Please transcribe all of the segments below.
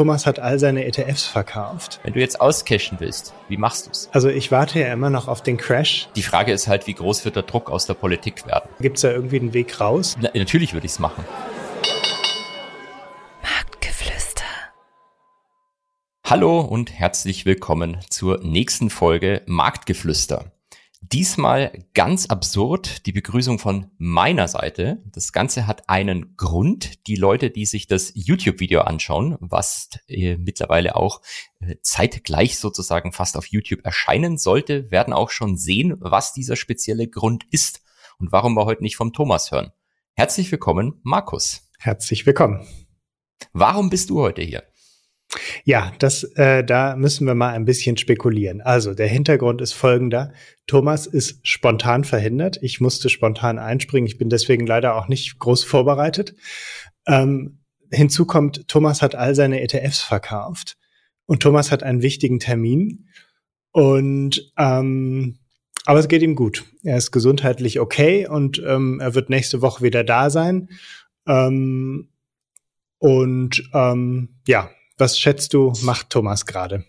Thomas hat all seine ETFs verkauft. Wenn du jetzt auscashen willst, wie machst du's? Also ich warte ja immer noch auf den Crash. Die Frage ist halt, wie groß wird der Druck aus der Politik werden? Gibt's da irgendwie einen Weg raus? Na, natürlich würde ich's machen. Marktgeflüster. Hallo und herzlich willkommen zur nächsten Folge Marktgeflüster. Diesmal ganz absurd die Begrüßung von meiner Seite. Das Ganze hat einen Grund. Die Leute, die sich das YouTube-Video anschauen, was äh, mittlerweile auch äh, zeitgleich sozusagen fast auf YouTube erscheinen sollte, werden auch schon sehen, was dieser spezielle Grund ist und warum wir heute nicht vom Thomas hören. Herzlich willkommen, Markus. Herzlich willkommen. Warum bist du heute hier? Ja, das, äh, da müssen wir mal ein bisschen spekulieren. Also der Hintergrund ist folgender. Thomas ist spontan verhindert. Ich musste spontan einspringen. Ich bin deswegen leider auch nicht groß vorbereitet. Ähm, hinzu kommt, Thomas hat all seine ETFs verkauft und Thomas hat einen wichtigen Termin. Und ähm, aber es geht ihm gut. Er ist gesundheitlich okay und ähm, er wird nächste Woche wieder da sein. Ähm, und ähm, ja, was schätzt du, macht Thomas gerade?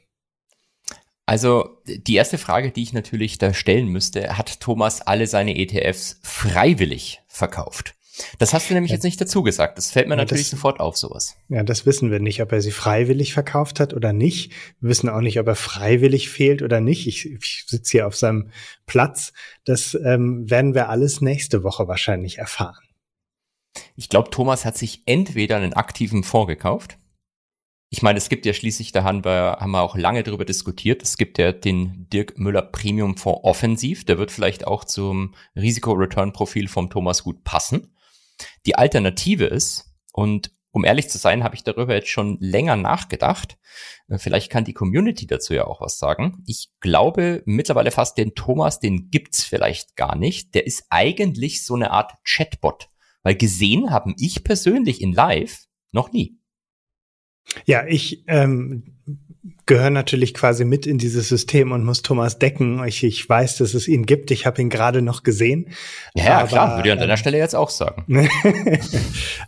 Also die erste Frage, die ich natürlich da stellen müsste, hat Thomas alle seine ETFs freiwillig verkauft? Das hast du nämlich ja. jetzt nicht dazu gesagt. Das fällt mir ja, natürlich das, sofort auf, sowas. Ja, das wissen wir nicht, ob er sie freiwillig verkauft hat oder nicht. Wir wissen auch nicht, ob er freiwillig fehlt oder nicht. Ich, ich sitze hier auf seinem Platz. Das ähm, werden wir alles nächste Woche wahrscheinlich erfahren. Ich glaube, Thomas hat sich entweder einen aktiven Fonds gekauft ich meine, es gibt ja schließlich, da haben wir, haben wir auch lange darüber diskutiert, es gibt ja den Dirk Müller Premium Fonds Offensiv, der wird vielleicht auch zum Risiko-Return-Profil vom Thomas gut passen. Die Alternative ist, und um ehrlich zu sein, habe ich darüber jetzt schon länger nachgedacht. Äh, vielleicht kann die Community dazu ja auch was sagen. Ich glaube mittlerweile fast, den Thomas, den gibt's vielleicht gar nicht. Der ist eigentlich so eine Art Chatbot, weil gesehen haben ich persönlich in Live noch nie. Ja, ich ähm, gehöre natürlich quasi mit in dieses System und muss Thomas decken. Ich, ich weiß, dass es ihn gibt. Ich habe ihn gerade noch gesehen. Ja, aber, klar, würde ich an deiner ähm, Stelle jetzt auch sagen.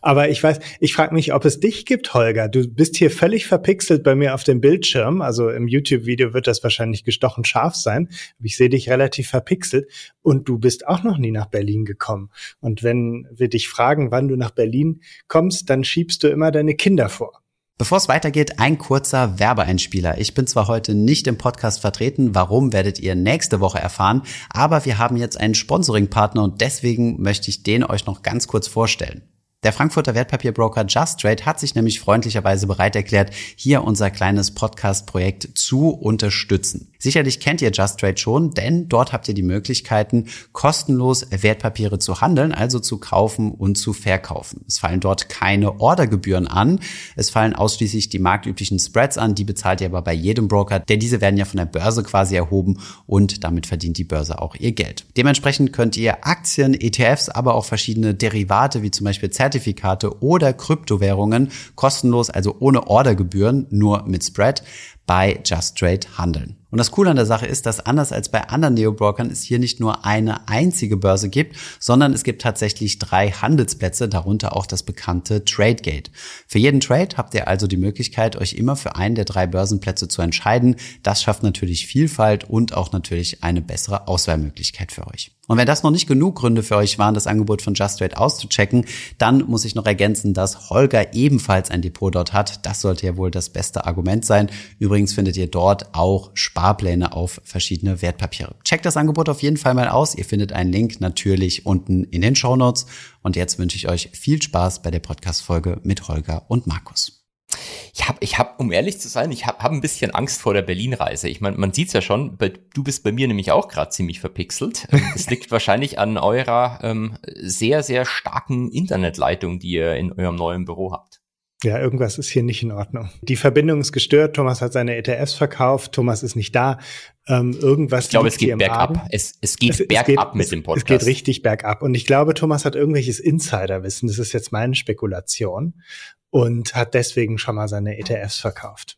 aber ich weiß, ich frage mich, ob es dich gibt, Holger. Du bist hier völlig verpixelt bei mir auf dem Bildschirm. Also im YouTube-Video wird das wahrscheinlich gestochen scharf sein. Ich sehe dich relativ verpixelt und du bist auch noch nie nach Berlin gekommen. Und wenn wir dich fragen, wann du nach Berlin kommst, dann schiebst du immer deine Kinder vor. Bevor es weitergeht, ein kurzer Werbeeinspieler. Ich bin zwar heute nicht im Podcast vertreten, warum werdet ihr nächste Woche erfahren, aber wir haben jetzt einen Sponsoring-Partner und deswegen möchte ich den euch noch ganz kurz vorstellen. Der Frankfurter Wertpapierbroker Just Trade hat sich nämlich freundlicherweise bereit erklärt, hier unser kleines Podcast-Projekt zu unterstützen. Sicherlich kennt ihr Just Trade schon, denn dort habt ihr die Möglichkeiten, kostenlos Wertpapiere zu handeln, also zu kaufen und zu verkaufen. Es fallen dort keine Ordergebühren an. Es fallen ausschließlich die marktüblichen Spreads an, die bezahlt ihr aber bei jedem Broker, denn diese werden ja von der Börse quasi erhoben und damit verdient die Börse auch ihr Geld. Dementsprechend könnt ihr Aktien, ETFs, aber auch verschiedene Derivate wie zum Beispiel Zertifikate oder Kryptowährungen kostenlos, also ohne Ordergebühren, nur mit Spread bei Just Trade handeln. Und das Coole an der Sache ist, dass anders als bei anderen Neobrokern es hier nicht nur eine einzige Börse gibt, sondern es gibt tatsächlich drei Handelsplätze, darunter auch das bekannte TradeGate. Für jeden Trade habt ihr also die Möglichkeit, euch immer für einen der drei Börsenplätze zu entscheiden. Das schafft natürlich Vielfalt und auch natürlich eine bessere Auswahlmöglichkeit für euch. Und wenn das noch nicht genug Gründe für euch waren, das Angebot von Just Trade auszuchecken, dann muss ich noch ergänzen, dass Holger ebenfalls ein Depot dort hat. Das sollte ja wohl das beste Argument sein. Übrigens findet ihr dort auch Sparpläne auf verschiedene Wertpapiere. Checkt das Angebot auf jeden Fall mal aus. Ihr findet einen Link natürlich unten in den Show Notes. Und jetzt wünsche ich euch viel Spaß bei der Podcast-Folge mit Holger und Markus. Ich habe, ich hab, um ehrlich zu sein, ich habe hab ein bisschen Angst vor der Berlin-Reise. Ich meine, man sieht's ja schon, du bist bei mir nämlich auch gerade ziemlich verpixelt. Es liegt wahrscheinlich an eurer ähm, sehr, sehr starken Internetleitung, die ihr in eurem neuen Büro habt. Ja, irgendwas ist hier nicht in Ordnung. Die Verbindung ist gestört. Thomas hat seine ETFs verkauft. Thomas ist nicht da. Ähm, irgendwas. Ich glaube, es geht bergab. Es, es geht es, bergab es mit dem Podcast. Es geht richtig bergab. Und ich glaube, Thomas hat irgendwelches Insiderwissen. Das ist jetzt meine Spekulation und hat deswegen schon mal seine ETFs verkauft.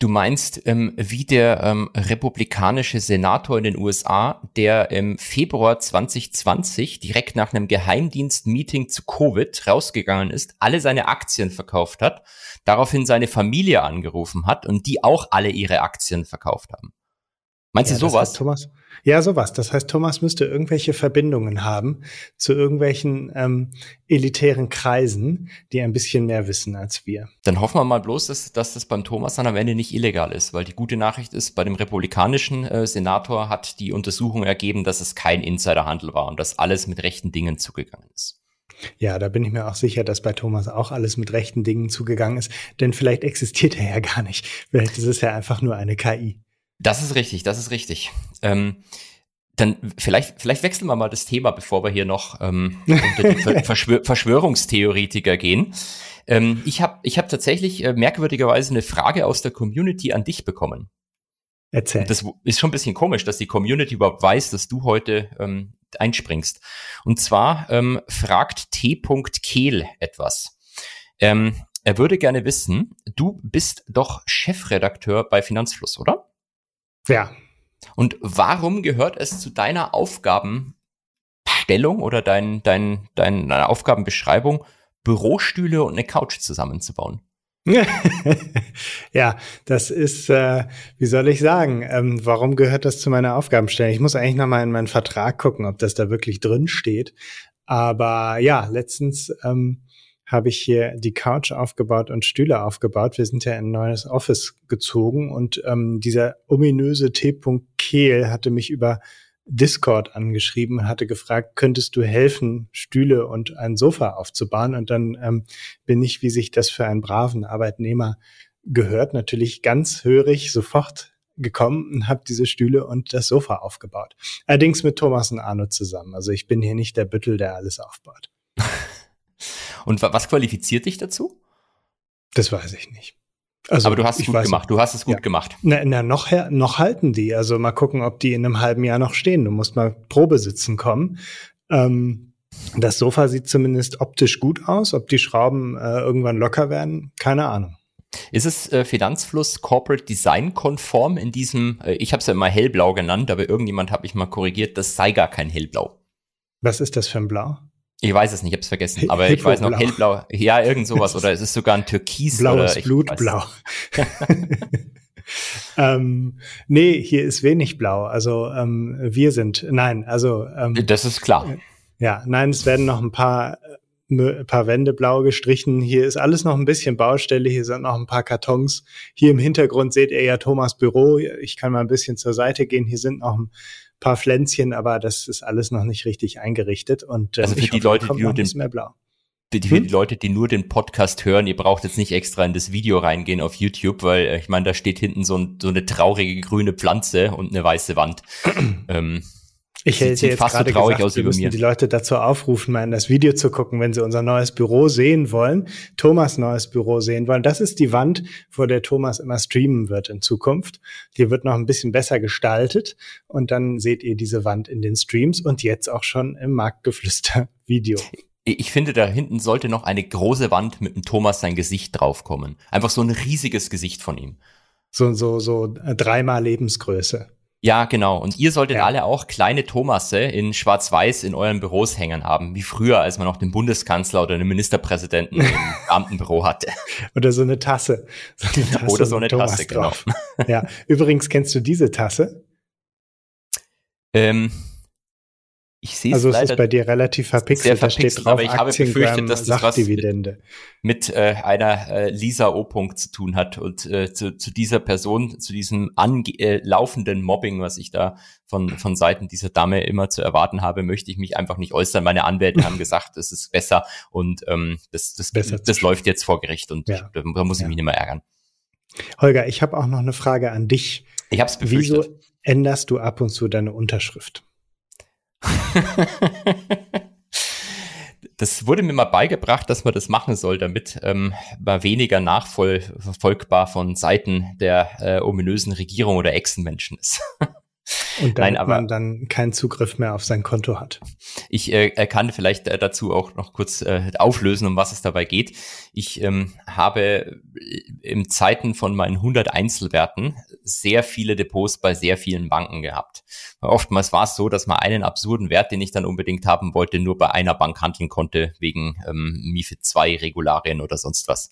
Du meinst, ähm, wie der ähm, republikanische Senator in den USA, der im Februar 2020 direkt nach einem Geheimdienstmeeting zu Covid rausgegangen ist, alle seine Aktien verkauft hat, daraufhin seine Familie angerufen hat und die auch alle ihre Aktien verkauft haben. Meinst ja, du sowas? Thomas, ja, sowas. Das heißt, Thomas müsste irgendwelche Verbindungen haben zu irgendwelchen ähm, elitären Kreisen, die ein bisschen mehr wissen als wir. Dann hoffen wir mal bloß, dass, dass das beim Thomas dann am Ende nicht illegal ist, weil die gute Nachricht ist, bei dem republikanischen äh, Senator hat die Untersuchung ergeben, dass es kein Insiderhandel war und dass alles mit rechten Dingen zugegangen ist. Ja, da bin ich mir auch sicher, dass bei Thomas auch alles mit rechten Dingen zugegangen ist, denn vielleicht existiert er ja gar nicht. Vielleicht ist es ja einfach nur eine KI. Das ist richtig, das ist richtig. Ähm, dann vielleicht, vielleicht wechseln wir mal das Thema, bevor wir hier noch ähm, unter die Verschwör Verschwörungstheoretiker gehen. Ähm, ich habe ich hab tatsächlich äh, merkwürdigerweise eine Frage aus der Community an dich bekommen. Erzähl. Das ist schon ein bisschen komisch, dass die Community überhaupt weiß, dass du heute ähm, einspringst. Und zwar ähm, fragt T. Kehl etwas. Ähm, er würde gerne wissen, du bist doch Chefredakteur bei Finanzfluss, oder? Ja. Und warum gehört es zu deiner Aufgabenstellung oder dein, dein, deine Aufgabenbeschreibung, Bürostühle und eine Couch zusammenzubauen? ja, das ist, äh, wie soll ich sagen, ähm, warum gehört das zu meiner Aufgabenstellung? Ich muss eigentlich nochmal in meinen Vertrag gucken, ob das da wirklich drin steht. Aber ja, letztens ähm, habe ich hier die Couch aufgebaut und Stühle aufgebaut. Wir sind ja in ein neues Office gezogen und ähm, dieser ominöse T. Kehl hatte mich über Discord angeschrieben hatte gefragt, könntest du helfen, Stühle und ein Sofa aufzubauen? Und dann ähm, bin ich, wie sich das für einen braven Arbeitnehmer gehört, natürlich ganz hörig sofort gekommen und habe diese Stühle und das Sofa aufgebaut. Allerdings mit Thomas und Arno zusammen. Also ich bin hier nicht der Büttel, der alles aufbaut. Und was qualifiziert dich dazu? Das weiß ich nicht. Also, Aber du hast es gut gemacht. Du hast es gut ja. gemacht. Na, na noch, noch halten die. Also mal gucken, ob die in einem halben Jahr noch stehen. Du musst mal Probe sitzen kommen. Ähm, das Sofa sieht zumindest optisch gut aus. Ob die Schrauben äh, irgendwann locker werden, keine Ahnung. Ist es äh, Finanzfluss Corporate Design konform in diesem, äh, ich habe es ja immer hellblau genannt, aber irgendjemand hat mich mal korrigiert, das sei gar kein hellblau. Was ist das für ein Blau? Ich weiß es nicht, ich habe es vergessen, aber ich weiß noch hellblau. Ja, irgend sowas oder es ist sogar ein Türkis Blaues oder Blut, blau. ähm, nee, hier ist wenig blau. Also ähm, wir sind, nein, also ähm, das ist klar. Ja, nein, es werden noch ein paar äh, ein paar Wände blau gestrichen. Hier ist alles noch ein bisschen Baustelle. Hier sind noch ein paar Kartons. Hier im Hintergrund seht ihr ja Thomas Büro. Ich kann mal ein bisschen zur Seite gehen. Hier sind noch ein paar Pflänzchen, aber das ist alles noch nicht richtig eingerichtet. Und äh, also für die hoffe, Leute, die nur den, mehr blau. Die, für hm? die Leute, die nur den Podcast hören, ihr braucht jetzt nicht extra in das Video reingehen auf YouTube, weil äh, ich meine, da steht hinten so, ein, so, eine traurige grüne Pflanze und eine weiße Wand. ähm, ich hätte jetzt fast gerade so traurig gesagt, aus wir müssen mir. die Leute dazu aufrufen, mal in das Video zu gucken, wenn sie unser neues Büro sehen wollen, Thomas neues Büro sehen wollen. Das ist die Wand, vor der Thomas immer streamen wird in Zukunft. Die wird noch ein bisschen besser gestaltet und dann seht ihr diese Wand in den Streams und jetzt auch schon im Marktgeflüster Video. Ich finde, da hinten sollte noch eine große Wand mit dem Thomas sein Gesicht draufkommen. Einfach so ein riesiges Gesicht von ihm. So, so, so äh, dreimal Lebensgröße. Ja, genau. Und ihr solltet ja. alle auch kleine Thomasse in Schwarz-Weiß in euren Büros hängen haben, wie früher, als man noch den Bundeskanzler oder den Ministerpräsidenten im Beamtenbüro hatte. Oder so eine Tasse. So eine Tasse oder so eine Tasse, genau. Ja, übrigens kennst du diese Tasse? Ähm, ich sehe also es ist bei dir relativ verpixelt, sehr verpixelt da steht drauf, aber ich habe befürchtet, dass das was mit, mit äh, einer äh, Lisa O. -Punkt zu tun hat und äh, zu, zu dieser Person, zu diesem äh, laufenden Mobbing, was ich da von, von Seiten dieser Dame immer zu erwarten habe, möchte ich mich einfach nicht äußern. Meine Anwälte haben gesagt, es ist besser und ähm, das, das, besser das läuft jetzt vor Gericht und ja. da, da muss ich ja. mich nicht mehr ärgern. Holger, ich habe auch noch eine Frage an dich. Ich habe es befürchtet. Wieso änderst du ab und zu deine Unterschrift? Das wurde mir mal beigebracht, dass man das machen soll, damit ähm, man weniger nachverfolgbar von Seiten der äh, ominösen Regierung oder Echsenmenschen ist. Und damit Nein, aber, man dann keinen Zugriff mehr auf sein Konto hat. Ich äh, kann vielleicht äh, dazu auch noch kurz äh, auflösen, um was es dabei geht. Ich ähm, habe äh, im Zeiten von meinen 100 Einzelwerten sehr viele Depots bei sehr vielen Banken gehabt. Oftmals war es so, dass man einen absurden Wert, den ich dann unbedingt haben wollte, nur bei einer Bank handeln konnte, wegen ähm, MIFID 2 Regularien oder sonst was.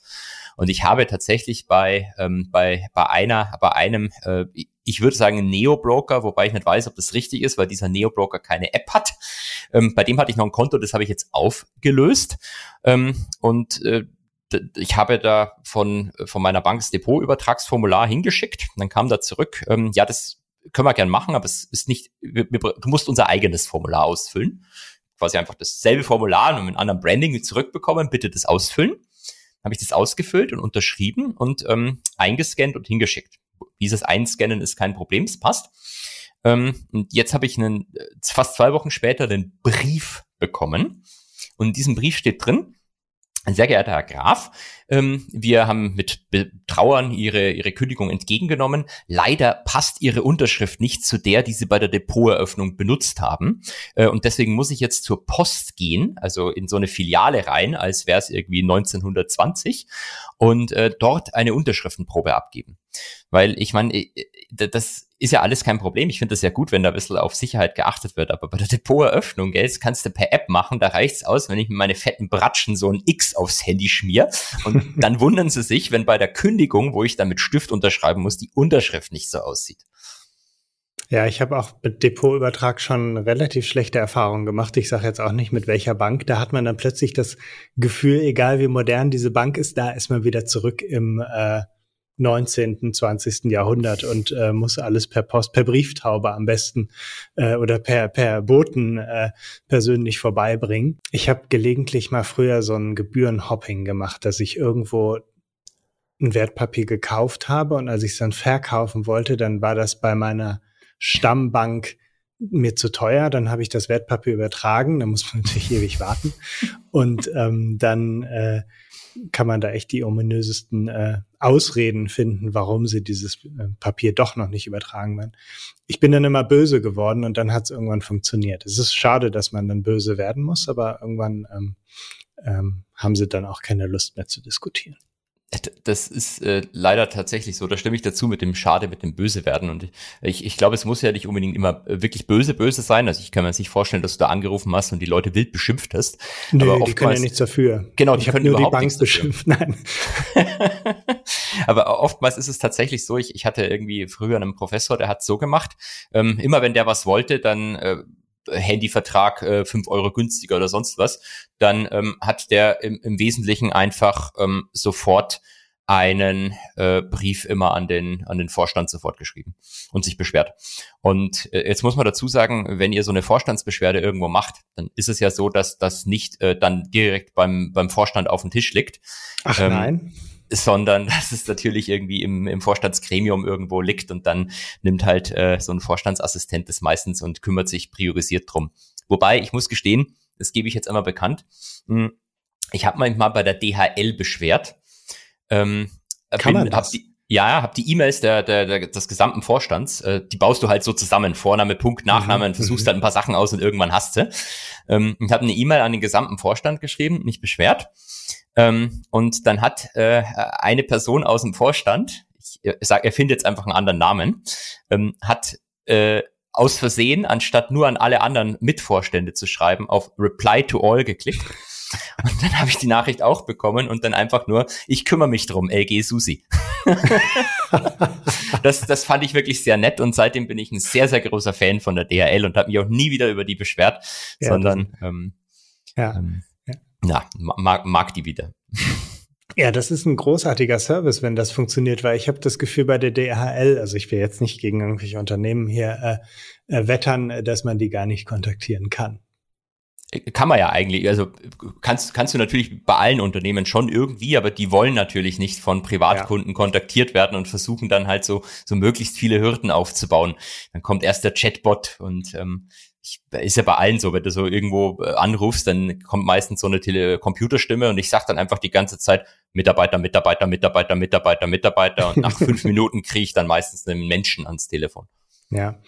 Und ich habe tatsächlich bei, ähm, bei, bei einer, bei einem, äh, ich würde sagen, Neo-Broker, wobei ich nicht weiß, ob das richtig ist, weil dieser Neo-Broker keine App hat. Ähm, bei dem hatte ich noch ein Konto, das habe ich jetzt aufgelöst. Ähm, und äh, ich habe da von, von meiner Bank das Depotübertragsformular hingeschickt. dann kam da zurück, ähm, ja, das können wir gern machen, aber es ist nicht, wir, wir, du musst unser eigenes Formular ausfüllen. Quasi einfach dasselbe Formular und mit einem anderen Branding zurückbekommen, bitte das ausfüllen. Habe ich das ausgefüllt und unterschrieben und ähm, eingescannt und hingeschickt. Dieses Einscannen ist kein Problem, es passt. Ähm, und jetzt habe ich einen, äh, fast zwei Wochen später den Brief bekommen. Und in diesem Brief steht drin, sehr geehrter Herr Graf, ähm, wir haben mit Betrauern Ihre, Ihre Kündigung entgegengenommen. Leider passt Ihre Unterschrift nicht zu der, die Sie bei der Depoteröffnung benutzt haben. Äh, und deswegen muss ich jetzt zur Post gehen, also in so eine Filiale rein, als wäre es irgendwie 1920 und äh, dort eine Unterschriftenprobe abgeben. Weil ich meine, das ist ja alles kein Problem. Ich finde das ja gut, wenn da ein bisschen auf Sicherheit geachtet wird. Aber bei der Depoteröffnung, gell, das kannst du per App machen. Da reicht's aus, wenn ich mit meine fetten Bratschen so ein X aufs Handy schmier. Und dann wundern sie sich, wenn bei der Kündigung, wo ich dann mit Stift unterschreiben muss, die Unterschrift nicht so aussieht. Ja, ich habe auch mit Depotübertrag schon relativ schlechte Erfahrungen gemacht. Ich sage jetzt auch nicht mit welcher Bank. Da hat man dann plötzlich das Gefühl, egal wie modern diese Bank ist, da ist man wieder zurück im äh, 19., 20. Jahrhundert und äh, muss alles per Post, per Brieftaube am besten äh, oder per, per Boten äh, persönlich vorbeibringen. Ich habe gelegentlich mal früher so ein Gebührenhopping gemacht, dass ich irgendwo ein Wertpapier gekauft habe und als ich es dann verkaufen wollte, dann war das bei meiner Stammbank mir zu teuer, dann habe ich das Wertpapier übertragen, da muss man natürlich ewig warten und ähm, dann äh, kann man da echt die ominösesten äh, Ausreden finden, warum sie dieses äh, Papier doch noch nicht übertragen werden. Ich bin dann immer böse geworden und dann hat es irgendwann funktioniert. Es ist schade, dass man dann böse werden muss, aber irgendwann ähm, ähm, haben sie dann auch keine Lust mehr zu diskutieren. Das ist äh, leider tatsächlich so. Da stimme ich dazu mit dem Schade, mit dem Böse werden. Und ich, ich glaube, es muss ja nicht unbedingt immer äh, wirklich böse, böse sein. Also ich kann mir jetzt nicht vorstellen, dass du da angerufen hast und die Leute wild beschimpft hast. Nö, Aber die können ja nichts dafür. Genau, die ich können nur überhaupt die Bank beschimpft. Nein. Aber oftmals ist es tatsächlich so. Ich, ich hatte irgendwie früher einen Professor, der hat so gemacht. Ähm, immer wenn der was wollte, dann äh, Handyvertrag äh, 5 Euro günstiger oder sonst was, dann ähm, hat der im, im Wesentlichen einfach ähm, sofort einen äh, Brief immer an den an den Vorstand sofort geschrieben und sich beschwert. Und äh, jetzt muss man dazu sagen, wenn ihr so eine Vorstandsbeschwerde irgendwo macht, dann ist es ja so, dass das nicht äh, dann direkt beim beim Vorstand auf dem Tisch liegt. Ach ähm, nein sondern dass es natürlich irgendwie im, im Vorstandsgremium irgendwo liegt und dann nimmt halt äh, so ein Vorstandsassistent das meistens und kümmert sich priorisiert drum. Wobei, ich muss gestehen, das gebe ich jetzt einmal bekannt, hm, ich habe manchmal bei der DHL beschwert. Ähm, Kann bin, man das? Hab die, ja, hab die E-Mails der, der, der, des gesamten Vorstands, äh, die baust du halt so zusammen, Vorname, Punkt, Nachname, mhm. versuchst mhm. halt ein paar Sachen aus und irgendwann hast du. Ähm, ich habe eine E-Mail an den gesamten Vorstand geschrieben, mich beschwert. Ähm, und dann hat äh, eine Person aus dem Vorstand, ich äh, sag, er findet jetzt einfach einen anderen Namen, ähm, hat äh, aus Versehen, anstatt nur an alle anderen Mitvorstände zu schreiben, auf Reply to All geklickt. Und dann habe ich die Nachricht auch bekommen und dann einfach nur, ich kümmere mich drum, LG Susi. das, das fand ich wirklich sehr nett und seitdem bin ich ein sehr, sehr großer Fan von der DHL und habe mich auch nie wieder über die beschwert, ja, sondern ähm, ja. Ähm, ja, mag, mag die wieder. Ja, das ist ein großartiger Service, wenn das funktioniert, weil ich habe das Gefühl bei der DHL, also ich will jetzt nicht gegen irgendwelche Unternehmen hier äh, äh, wettern, dass man die gar nicht kontaktieren kann. Kann man ja eigentlich, also kannst, kannst du natürlich bei allen Unternehmen schon irgendwie, aber die wollen natürlich nicht von Privatkunden ja. kontaktiert werden und versuchen dann halt so, so möglichst viele Hürden aufzubauen. Dann kommt erst der Chatbot und ähm, ich, ist ja bei allen so, wenn du so irgendwo äh, anrufst, dann kommt meistens so eine Tele Computerstimme und ich sag dann einfach die ganze Zeit Mitarbeiter, Mitarbeiter, Mitarbeiter, Mitarbeiter, Mitarbeiter und nach fünf Minuten kriege ich dann meistens einen Menschen ans Telefon. Ja.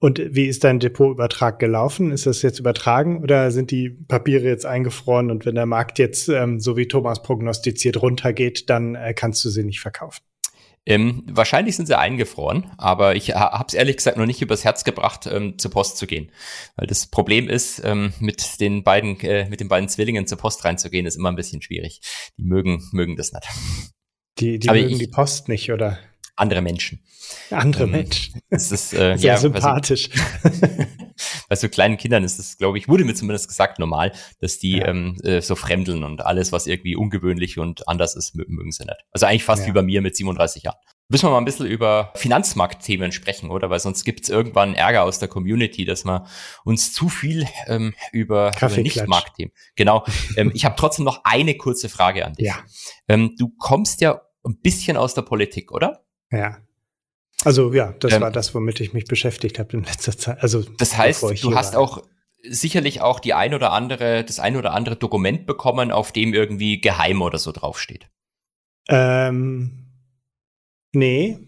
Und wie ist dein Depotübertrag gelaufen? Ist das jetzt übertragen oder sind die Papiere jetzt eingefroren und wenn der Markt jetzt, ähm, so wie Thomas prognostiziert, runtergeht, dann äh, kannst du sie nicht verkaufen? Ähm, wahrscheinlich sind sie eingefroren, aber ich habe es ehrlich gesagt noch nicht übers Herz gebracht, ähm, zur Post zu gehen. Weil das Problem ist, ähm, mit den beiden, äh, mit den beiden Zwillingen zur Post reinzugehen, ist immer ein bisschen schwierig. Die mögen, mögen das nicht. Die, die mögen ich, die Post nicht, oder? Andere Menschen. Andere ähm, Menschen. Das ist äh, sehr ja, sympathisch. bei so kleinen Kindern ist es, glaube ich, wurde mir zumindest gesagt, normal, dass die ja. ähm, äh, so fremdeln und alles, was irgendwie ungewöhnlich und anders ist, mögen sie nicht. Also eigentlich fast ja. wie bei mir mit 37 Jahren. Müssen wir mal ein bisschen über Finanzmarktthemen sprechen, oder? Weil sonst gibt es irgendwann Ärger aus der Community, dass wir uns zu viel ähm, über, über Nicht-Marktthemen. Genau. ähm, ich habe trotzdem noch eine kurze Frage an dich. Ja. Ähm, du kommst ja ein bisschen aus der Politik, oder? Ja. Also ja, das ähm, war das, womit ich mich beschäftigt habe in letzter Zeit. Also das heißt, du hast war. auch sicherlich auch die ein oder andere, das ein oder andere Dokument bekommen, auf dem irgendwie geheim oder so draufsteht. Ähm, nee,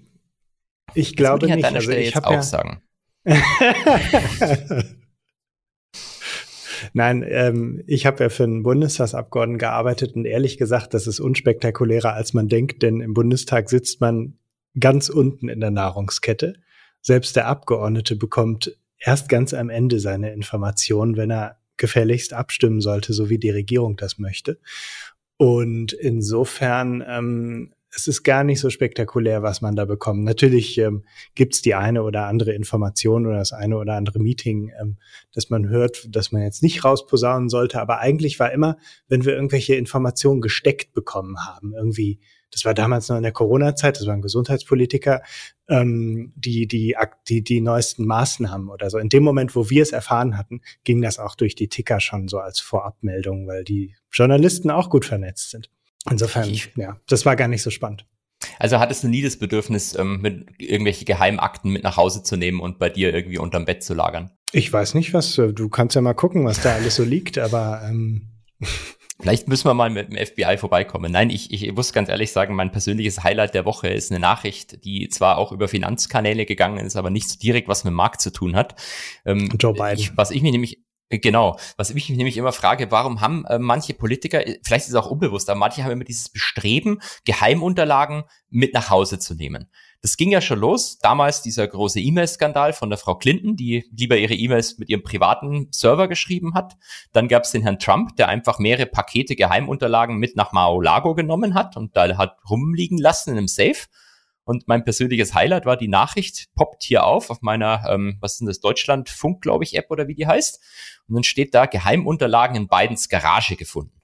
ich das glaube nicht. also ich jetzt auch ja sagen. Nein, ähm, ich habe ja für einen Bundestagsabgeordneten gearbeitet und ehrlich gesagt, das ist unspektakulärer, als man denkt, denn im Bundestag sitzt man ganz unten in der Nahrungskette. Selbst der Abgeordnete bekommt erst ganz am Ende seine Informationen, wenn er gefälligst abstimmen sollte, so wie die Regierung das möchte. Und insofern ähm, es ist gar nicht so spektakulär, was man da bekommt. Natürlich ähm, gibt die eine oder andere Information oder das eine oder andere Meeting, ähm, das man hört, das man jetzt nicht rausposaunen sollte. Aber eigentlich war immer, wenn wir irgendwelche Informationen gesteckt bekommen haben, irgendwie das war damals noch in der Corona-Zeit, das waren Gesundheitspolitiker, ähm, die, die, die, die neuesten Maßnahmen oder so. In dem Moment, wo wir es erfahren hatten, ging das auch durch die Ticker schon so als Vorabmeldung, weil die Journalisten auch gut vernetzt sind. Insofern, ja, das war gar nicht so spannend. Also hattest du nie das Bedürfnis, ähm, mit irgendwelche Geheimakten mit nach Hause zu nehmen und bei dir irgendwie unterm Bett zu lagern? Ich weiß nicht, was, äh, du kannst ja mal gucken, was da alles so liegt, aber ähm, Vielleicht müssen wir mal mit dem FBI vorbeikommen. Nein, ich, ich muss ganz ehrlich sagen, mein persönliches Highlight der Woche ist eine Nachricht, die zwar auch über Finanzkanäle gegangen ist, aber nicht so direkt was mit dem Markt zu tun hat. Ähm, Joe Biden. Ich, was ich mir nämlich Genau, was ich mich nämlich immer frage, warum haben äh, manche Politiker, vielleicht ist es auch unbewusst, aber manche haben immer dieses Bestreben, Geheimunterlagen mit nach Hause zu nehmen. Das ging ja schon los. Damals dieser große E-Mail-Skandal von der Frau Clinton, die lieber ihre E-Mails mit ihrem privaten Server geschrieben hat. Dann gab es den Herrn Trump, der einfach mehrere Pakete Geheimunterlagen mit nach Mar-a-Lago genommen hat und da hat rumliegen lassen in einem Safe. Und mein persönliches Highlight war die Nachricht, poppt hier auf auf meiner, ähm, was ist denn das, Deutschlandfunk, glaube ich, App oder wie die heißt. Und dann steht da Geheimunterlagen in Bidens Garage gefunden.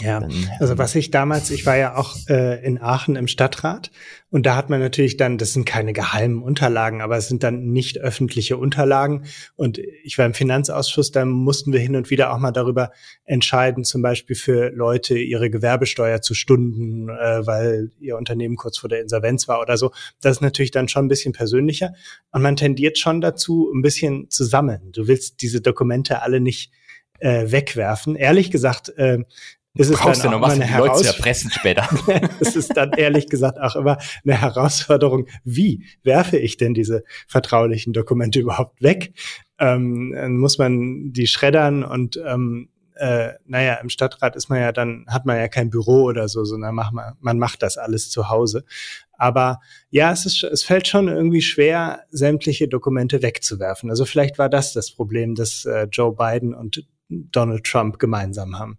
Ja, also was ich damals, ich war ja auch äh, in Aachen im Stadtrat und da hat man natürlich dann, das sind keine geheimen Unterlagen, aber es sind dann nicht öffentliche Unterlagen. Und ich war im Finanzausschuss, da mussten wir hin und wieder auch mal darüber entscheiden, zum Beispiel für Leute ihre Gewerbesteuer zu stunden, äh, weil ihr Unternehmen kurz vor der Insolvenz war oder so. Das ist natürlich dann schon ein bisschen persönlicher. Und man tendiert schon dazu, ein bisschen zu sammeln. Du willst diese Dokumente alle nicht äh, wegwerfen. Ehrlich gesagt, äh, ist es dann auch immer eine Herausforderung. später. es ist dann ehrlich gesagt auch immer eine Herausforderung, wie werfe ich denn diese vertraulichen Dokumente überhaupt weg? Ähm, dann muss man die schreddern und ähm, äh, naja, im Stadtrat ist man ja dann, hat man ja kein Büro oder so, sondern macht man, man macht das alles zu Hause. Aber ja, es ist, es fällt schon irgendwie schwer, sämtliche Dokumente wegzuwerfen. Also vielleicht war das das Problem, das äh, Joe Biden und Donald Trump gemeinsam haben.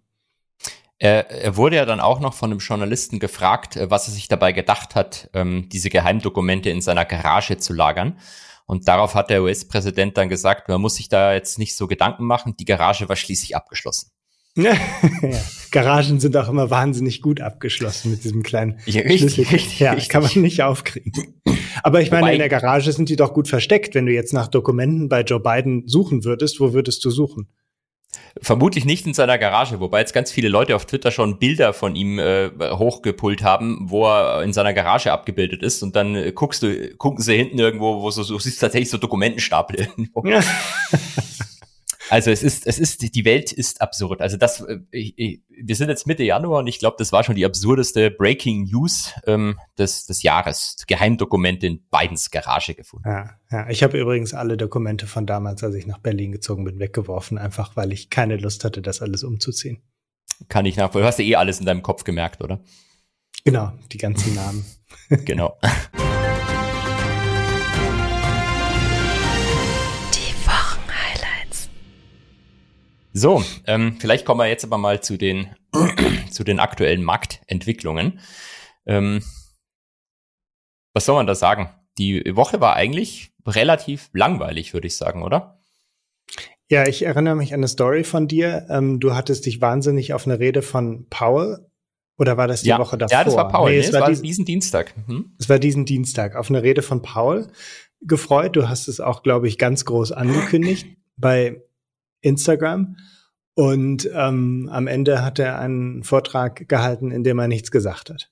Er, er wurde ja dann auch noch von einem Journalisten gefragt, äh, was er sich dabei gedacht hat, ähm, diese Geheimdokumente in seiner Garage zu lagern. Und darauf hat der US-Präsident dann gesagt, man muss sich da jetzt nicht so Gedanken machen, die Garage war schließlich abgeschlossen. ja, Garagen sind auch immer wahnsinnig gut abgeschlossen mit diesem kleinen ja, richtig, richtig, Ja, richtig. kann man nicht aufkriegen. Aber ich Wobei, meine, in der Garage sind die doch gut versteckt. Wenn du jetzt nach Dokumenten bei Joe Biden suchen würdest, wo würdest du suchen? Vermutlich nicht in seiner Garage, wobei jetzt ganz viele Leute auf Twitter schon Bilder von ihm äh, hochgepult haben, wo er in seiner Garage abgebildet ist und dann äh, guckst du, gucken sie hinten irgendwo, wo so, so siehst tatsächlich so Dokumentenstapel irgendwo. Ja. Also es ist, es ist, die Welt ist absurd. Also das, äh, ich, ich, wir sind jetzt Mitte Januar und ich glaube, das war schon die absurdeste Breaking News ähm, des, des Jahres. Geheimdokumente in Bidens Garage gefunden. Ja, ja. Ich habe übrigens alle Dokumente von damals, als ich nach Berlin gezogen bin, weggeworfen, einfach weil ich keine Lust hatte, das alles umzuziehen. Kann ich nachvollziehen. Du hast ja eh alles in deinem Kopf gemerkt, oder? Genau, die ganzen Namen. genau. So, ähm, vielleicht kommen wir jetzt aber mal zu den, zu den aktuellen Marktentwicklungen. Ähm, was soll man da sagen? Die Woche war eigentlich relativ langweilig, würde ich sagen, oder? Ja, ich erinnere mich an eine Story von dir. Ähm, du hattest dich wahnsinnig auf eine Rede von Paul oder war das die ja, Woche davor? Ja, das war Paul. Nee, es, nee, es war, diesen, diesen Dienstag. Mhm. Es war diesen Dienstag auf eine Rede von Paul gefreut. Du hast es auch, glaube ich, ganz groß angekündigt bei Instagram. Und ähm, am Ende hat er einen Vortrag gehalten, in dem er nichts gesagt hat.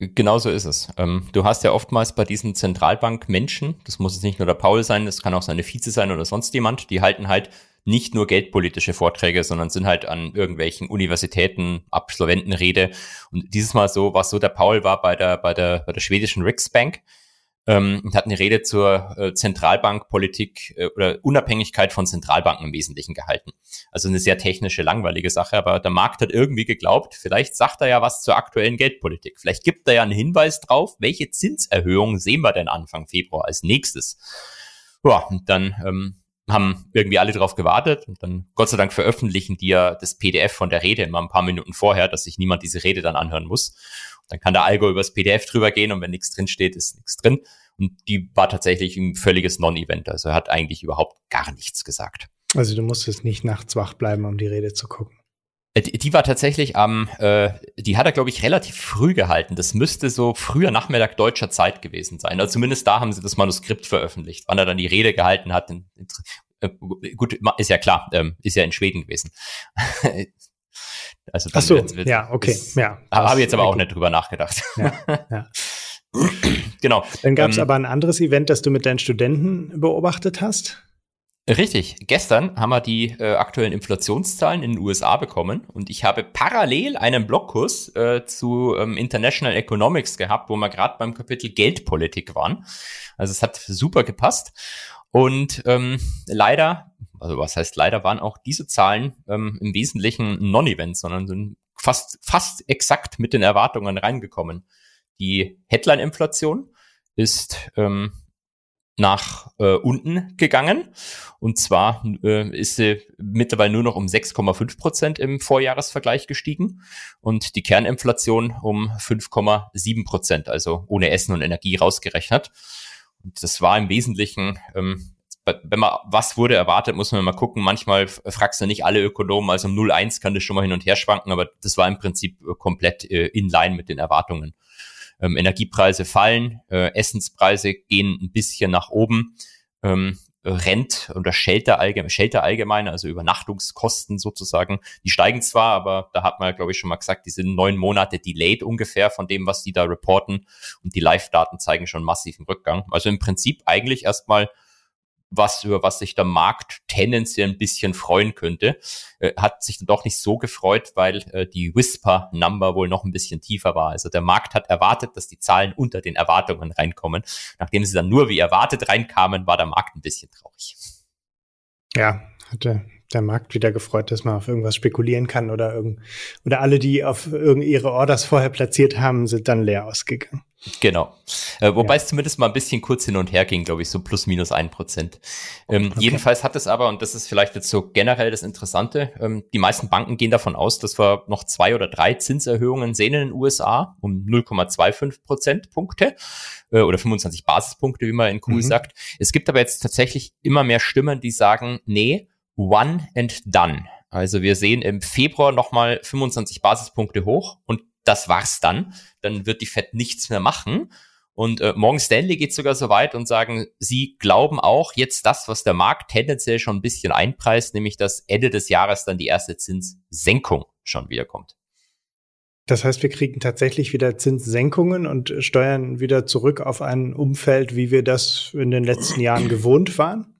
Genau so ist es. Ähm, du hast ja oftmals bei diesen Zentralbankmenschen, das muss jetzt nicht nur der Paul sein, das kann auch seine Vize sein oder sonst jemand, die halten halt nicht nur geldpolitische Vorträge, sondern sind halt an irgendwelchen Universitäten Absolventenrede. Und dieses Mal so, was so der Paul war bei der, bei der, bei der schwedischen Riksbank ähm, und hat eine Rede zur äh, Zentralbankpolitik äh, oder Unabhängigkeit von Zentralbanken im Wesentlichen gehalten. Also eine sehr technische, langweilige Sache, aber der Markt hat irgendwie geglaubt, vielleicht sagt er ja was zur aktuellen Geldpolitik. Vielleicht gibt er ja einen Hinweis drauf, welche Zinserhöhungen sehen wir denn Anfang Februar als nächstes. Ja, und dann ähm, haben irgendwie alle drauf gewartet und dann Gott sei Dank veröffentlichen die ja das PDF von der Rede immer ein paar Minuten vorher, dass sich niemand diese Rede dann anhören muss. Dann kann der Algo übers PDF drüber gehen und wenn nichts drin steht, ist nichts drin. Und die war tatsächlich ein völliges Non-Event. Also er hat eigentlich überhaupt gar nichts gesagt. Also du musstest nicht nachts wach bleiben, um die Rede zu gucken. Äh, die, war tatsächlich am, äh, die hat er, glaube ich, relativ früh gehalten. Das müsste so früher Nachmittag deutscher Zeit gewesen sein. Also zumindest da haben sie das Manuskript veröffentlicht. Wann er dann die Rede gehalten hat, äh, gut, ist ja klar, ähm, ist ja in Schweden gewesen. Also Ach so, wird, wird, ja, okay, ist, ja. Habe ich jetzt aber auch nicht drüber nachgedacht. Ja, ja. genau. Dann gab es ähm, aber ein anderes Event, das du mit deinen Studenten beobachtet hast. Richtig. Gestern haben wir die äh, aktuellen Inflationszahlen in den USA bekommen und ich habe parallel einen Blogkurs äh, zu ähm, International Economics gehabt, wo wir gerade beim Kapitel Geldpolitik waren. Also es hat super gepasst. Und ähm, leider, also was heißt leider, waren auch diese Zahlen ähm, im Wesentlichen Non-Event, sondern sind fast, fast exakt mit den Erwartungen reingekommen. Die Headline-Inflation ist ähm, nach äh, unten gegangen. Und zwar äh, ist sie mittlerweile nur noch um 6,5 Prozent im Vorjahresvergleich gestiegen und die Kerninflation um 5,7 Prozent, also ohne Essen und Energie rausgerechnet. Und das war im Wesentlichen, ähm, wenn man, was wurde erwartet, muss man mal gucken. Manchmal fragst du nicht alle Ökonomen, also um 0,1 kann das schon mal hin und her schwanken, aber das war im Prinzip äh, komplett äh, in line mit den Erwartungen. Ähm, Energiepreise fallen, äh, Essenspreise gehen ein bisschen nach oben. Ähm, Rent oder Shelter allgemein, Shelter allgemein, also Übernachtungskosten sozusagen, die steigen zwar, aber da hat man, glaube ich, schon mal gesagt, die sind neun Monate delayed ungefähr von dem, was die da reporten und die Live-Daten zeigen schon massiven Rückgang. Also im Prinzip eigentlich erstmal was, über was sich der Markt tendenziell ein bisschen freuen könnte. Äh, hat sich dann doch nicht so gefreut, weil äh, die Whisper-Number wohl noch ein bisschen tiefer war. Also der Markt hat erwartet, dass die Zahlen unter den Erwartungen reinkommen. Nachdem sie dann nur wie erwartet reinkamen, war der Markt ein bisschen traurig. Ja, hatte der Markt wieder gefreut, dass man auf irgendwas spekulieren kann oder irgend oder alle, die auf irgend ihre Orders vorher platziert haben, sind dann leer ausgegangen. Genau. Äh, wobei ja. es zumindest mal ein bisschen kurz hin und her ging, glaube ich, so plus minus ein Prozent. Ähm, okay. Jedenfalls hat es aber, und das ist vielleicht jetzt so generell das Interessante, ähm, die meisten Banken gehen davon aus, dass wir noch zwei oder drei Zinserhöhungen sehen in den USA um 0,25 Prozentpunkte äh, oder 25 Basispunkte, wie man in Cool mhm. sagt. Es gibt aber jetzt tatsächlich immer mehr Stimmen, die sagen, nee, one and done. Also wir sehen im Februar nochmal 25 Basispunkte hoch und das war's dann. Dann wird die Fed nichts mehr machen. Und äh, Morgan Stanley geht sogar so weit und sagen, sie glauben auch jetzt das, was der Markt tendenziell schon ein bisschen einpreist, nämlich dass Ende des Jahres dann die erste Zinssenkung schon wiederkommt. Das heißt, wir kriegen tatsächlich wieder Zinssenkungen und steuern wieder zurück auf ein Umfeld, wie wir das in den letzten Jahren gewohnt waren?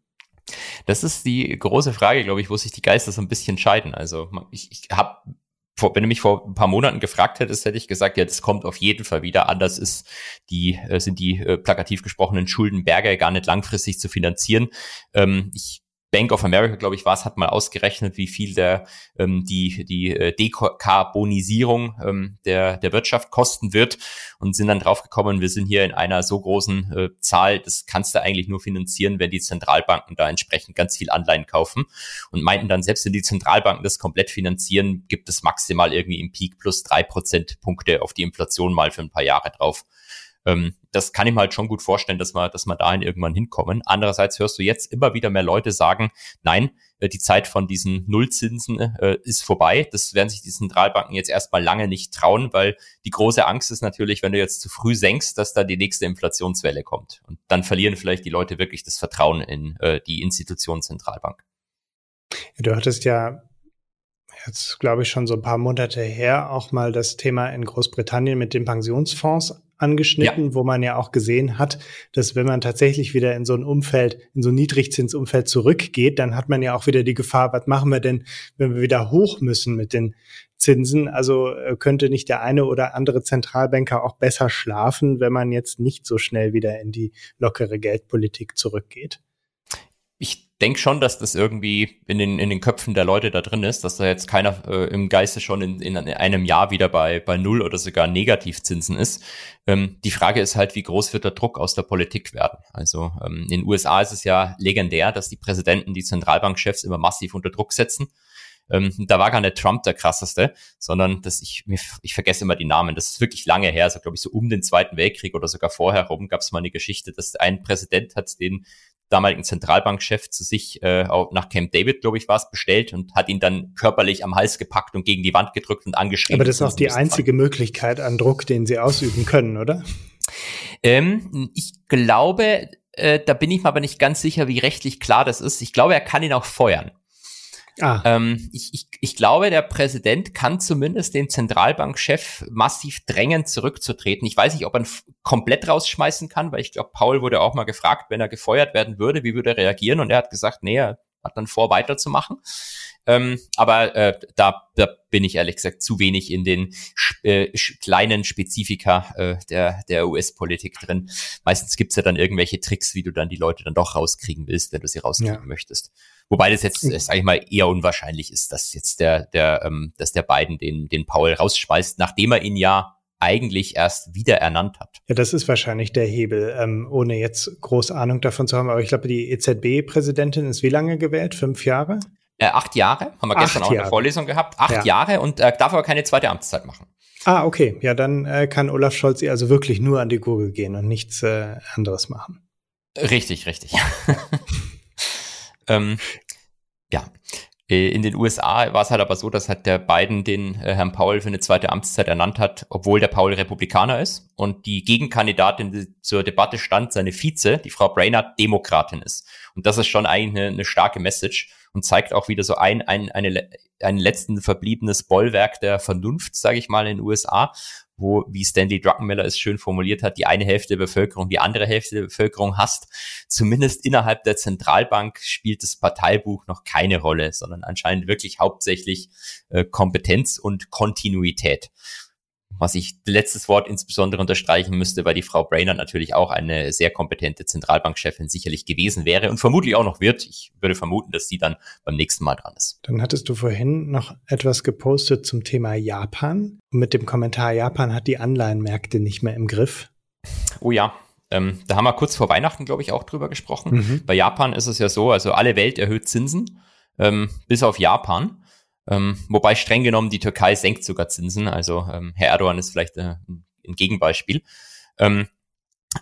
Das ist die große Frage, glaube ich, wo sich die Geister so ein bisschen scheiden. Also ich, ich habe wenn du mich vor ein paar Monaten gefragt hättest, hätte ich gesagt, ja, das kommt auf jeden Fall wieder. Anders ist die, äh, sind die äh, plakativ gesprochenen Schuldenberge gar nicht langfristig zu finanzieren. Ähm, ich Bank of America, glaube ich, war es, hat mal ausgerechnet, wie viel der ähm, die die äh, Dekarbonisierung ähm, der der Wirtschaft kosten wird und sind dann draufgekommen, wir sind hier in einer so großen äh, Zahl, das kannst du eigentlich nur finanzieren, wenn die Zentralbanken da entsprechend ganz viel Anleihen kaufen und meinten dann, selbst wenn die Zentralbanken das komplett finanzieren, gibt es maximal irgendwie im Peak plus drei Prozentpunkte auf die Inflation mal für ein paar Jahre drauf. Ähm, das kann ich mir halt schon gut vorstellen, dass wir, dass wir dahin irgendwann hinkommen. Andererseits hörst du jetzt immer wieder mehr Leute sagen, nein, äh, die Zeit von diesen Nullzinsen äh, ist vorbei. Das werden sich die Zentralbanken jetzt erstmal lange nicht trauen, weil die große Angst ist natürlich, wenn du jetzt zu früh senkst, dass da die nächste Inflationswelle kommt. Und dann verlieren vielleicht die Leute wirklich das Vertrauen in äh, die Institution Zentralbank. Du hattest ja jetzt, glaube ich, schon so ein paar Monate her auch mal das Thema in Großbritannien mit den Pensionsfonds angeschnitten, ja. wo man ja auch gesehen hat, dass wenn man tatsächlich wieder in so ein Umfeld, in so ein Niedrigzinsumfeld zurückgeht, dann hat man ja auch wieder die Gefahr, was machen wir denn, wenn wir wieder hoch müssen mit den Zinsen? Also äh, könnte nicht der eine oder andere Zentralbanker auch besser schlafen, wenn man jetzt nicht so schnell wieder in die lockere Geldpolitik zurückgeht? Ich denke schon, dass das irgendwie in den, in den Köpfen der Leute da drin ist, dass da jetzt keiner äh, im Geiste schon in, in einem Jahr wieder bei, bei Null oder sogar Negativzinsen ist. Ähm, die Frage ist halt, wie groß wird der Druck aus der Politik werden? Also ähm, in den USA ist es ja legendär, dass die Präsidenten die Zentralbankchefs immer massiv unter Druck setzen. Ähm, da war gar nicht Trump der krasseste, sondern dass ich, ich vergesse immer die Namen. Das ist wirklich lange her, so glaube ich so um den Zweiten Weltkrieg oder sogar vorher rum gab es mal eine Geschichte, dass ein Präsident hat den damaligen Zentralbankchef zu sich äh, nach Camp David, glaube ich, war es, bestellt und hat ihn dann körperlich am Hals gepackt und gegen die Wand gedrückt und angeschrieben. Aber das ist auch die einzige Möglichkeit an Druck, den sie ausüben können, oder? Ähm, ich glaube, äh, da bin ich mir aber nicht ganz sicher, wie rechtlich klar das ist. Ich glaube, er kann ihn auch feuern. Ah. Ähm, ich, ich, ich glaube, der Präsident kann zumindest den Zentralbankchef massiv drängen, zurückzutreten. Ich weiß nicht, ob er ihn komplett rausschmeißen kann, weil ich glaube, Paul wurde auch mal gefragt, wenn er gefeuert werden würde, wie würde er reagieren? Und er hat gesagt, nee, er hat dann vor, weiterzumachen. Ähm, aber äh, da, da bin ich ehrlich gesagt zu wenig in den äh, kleinen Spezifika äh, der, der US-Politik drin. Meistens gibt's ja dann irgendwelche Tricks, wie du dann die Leute dann doch rauskriegen willst, wenn du sie rauskriegen ja. möchtest. Wobei das jetzt, sage ich mal, eher unwahrscheinlich ist, dass jetzt der, der, ähm, dass der beiden den, den Paul rausschmeißt, nachdem er ihn ja eigentlich erst wieder ernannt hat. Ja, das ist wahrscheinlich der Hebel, ähm, ohne jetzt groß Ahnung davon zu haben. Aber ich glaube, die EZB-Präsidentin ist wie lange gewählt? Fünf Jahre? Äh, acht Jahre, haben wir acht gestern auch Jahre. eine Vorlesung gehabt. Acht ja. Jahre und äh, darf aber keine zweite Amtszeit machen. Ah, okay. Ja, dann äh, kann Olaf Scholz also wirklich nur an die Gurgel gehen und nichts äh, anderes machen. Richtig, richtig. ähm, ja. Äh, in den USA war es halt aber so, dass halt der Biden den äh, Herrn Paul für eine zweite Amtszeit ernannt hat, obwohl der Paul Republikaner ist und die Gegenkandidatin die zur Debatte stand, seine Vize, die Frau Brainerd, Demokratin ist. Und das ist schon eigentlich eine, eine starke Message und zeigt auch wieder so ein, ein, eine, ein letzten verbliebenes Bollwerk der Vernunft, sage ich mal, in den USA, wo, wie Stanley Druckenmiller es schön formuliert hat, die eine Hälfte der Bevölkerung die andere Hälfte der Bevölkerung hasst. Zumindest innerhalb der Zentralbank spielt das Parteibuch noch keine Rolle, sondern anscheinend wirklich hauptsächlich äh, Kompetenz und Kontinuität was ich letztes Wort insbesondere unterstreichen müsste, weil die Frau Brainerd natürlich auch eine sehr kompetente Zentralbankchefin sicherlich gewesen wäre und vermutlich auch noch wird. Ich würde vermuten, dass sie dann beim nächsten Mal dran ist. Dann hattest du vorhin noch etwas gepostet zum Thema Japan mit dem Kommentar, Japan hat die Anleihenmärkte nicht mehr im Griff. Oh ja, ähm, da haben wir kurz vor Weihnachten, glaube ich, auch drüber gesprochen. Mhm. Bei Japan ist es ja so, also alle Welt erhöht Zinsen, ähm, bis auf Japan. Ähm, wobei streng genommen die Türkei senkt sogar Zinsen. Also ähm, Herr Erdogan ist vielleicht äh, ein Gegenbeispiel. Ähm,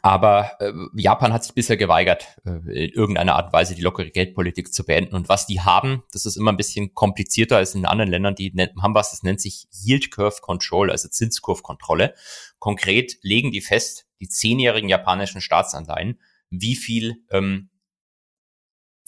aber äh, Japan hat sich bisher geweigert, äh, in irgendeiner Art und Weise die lockere Geldpolitik zu beenden. Und was die haben, das ist immer ein bisschen komplizierter als in anderen Ländern. Die haben was, das nennt sich Yield Curve Control, also Zinskurvkontrolle. Konkret legen die fest, die zehnjährigen japanischen Staatsanleihen, wie viel ähm,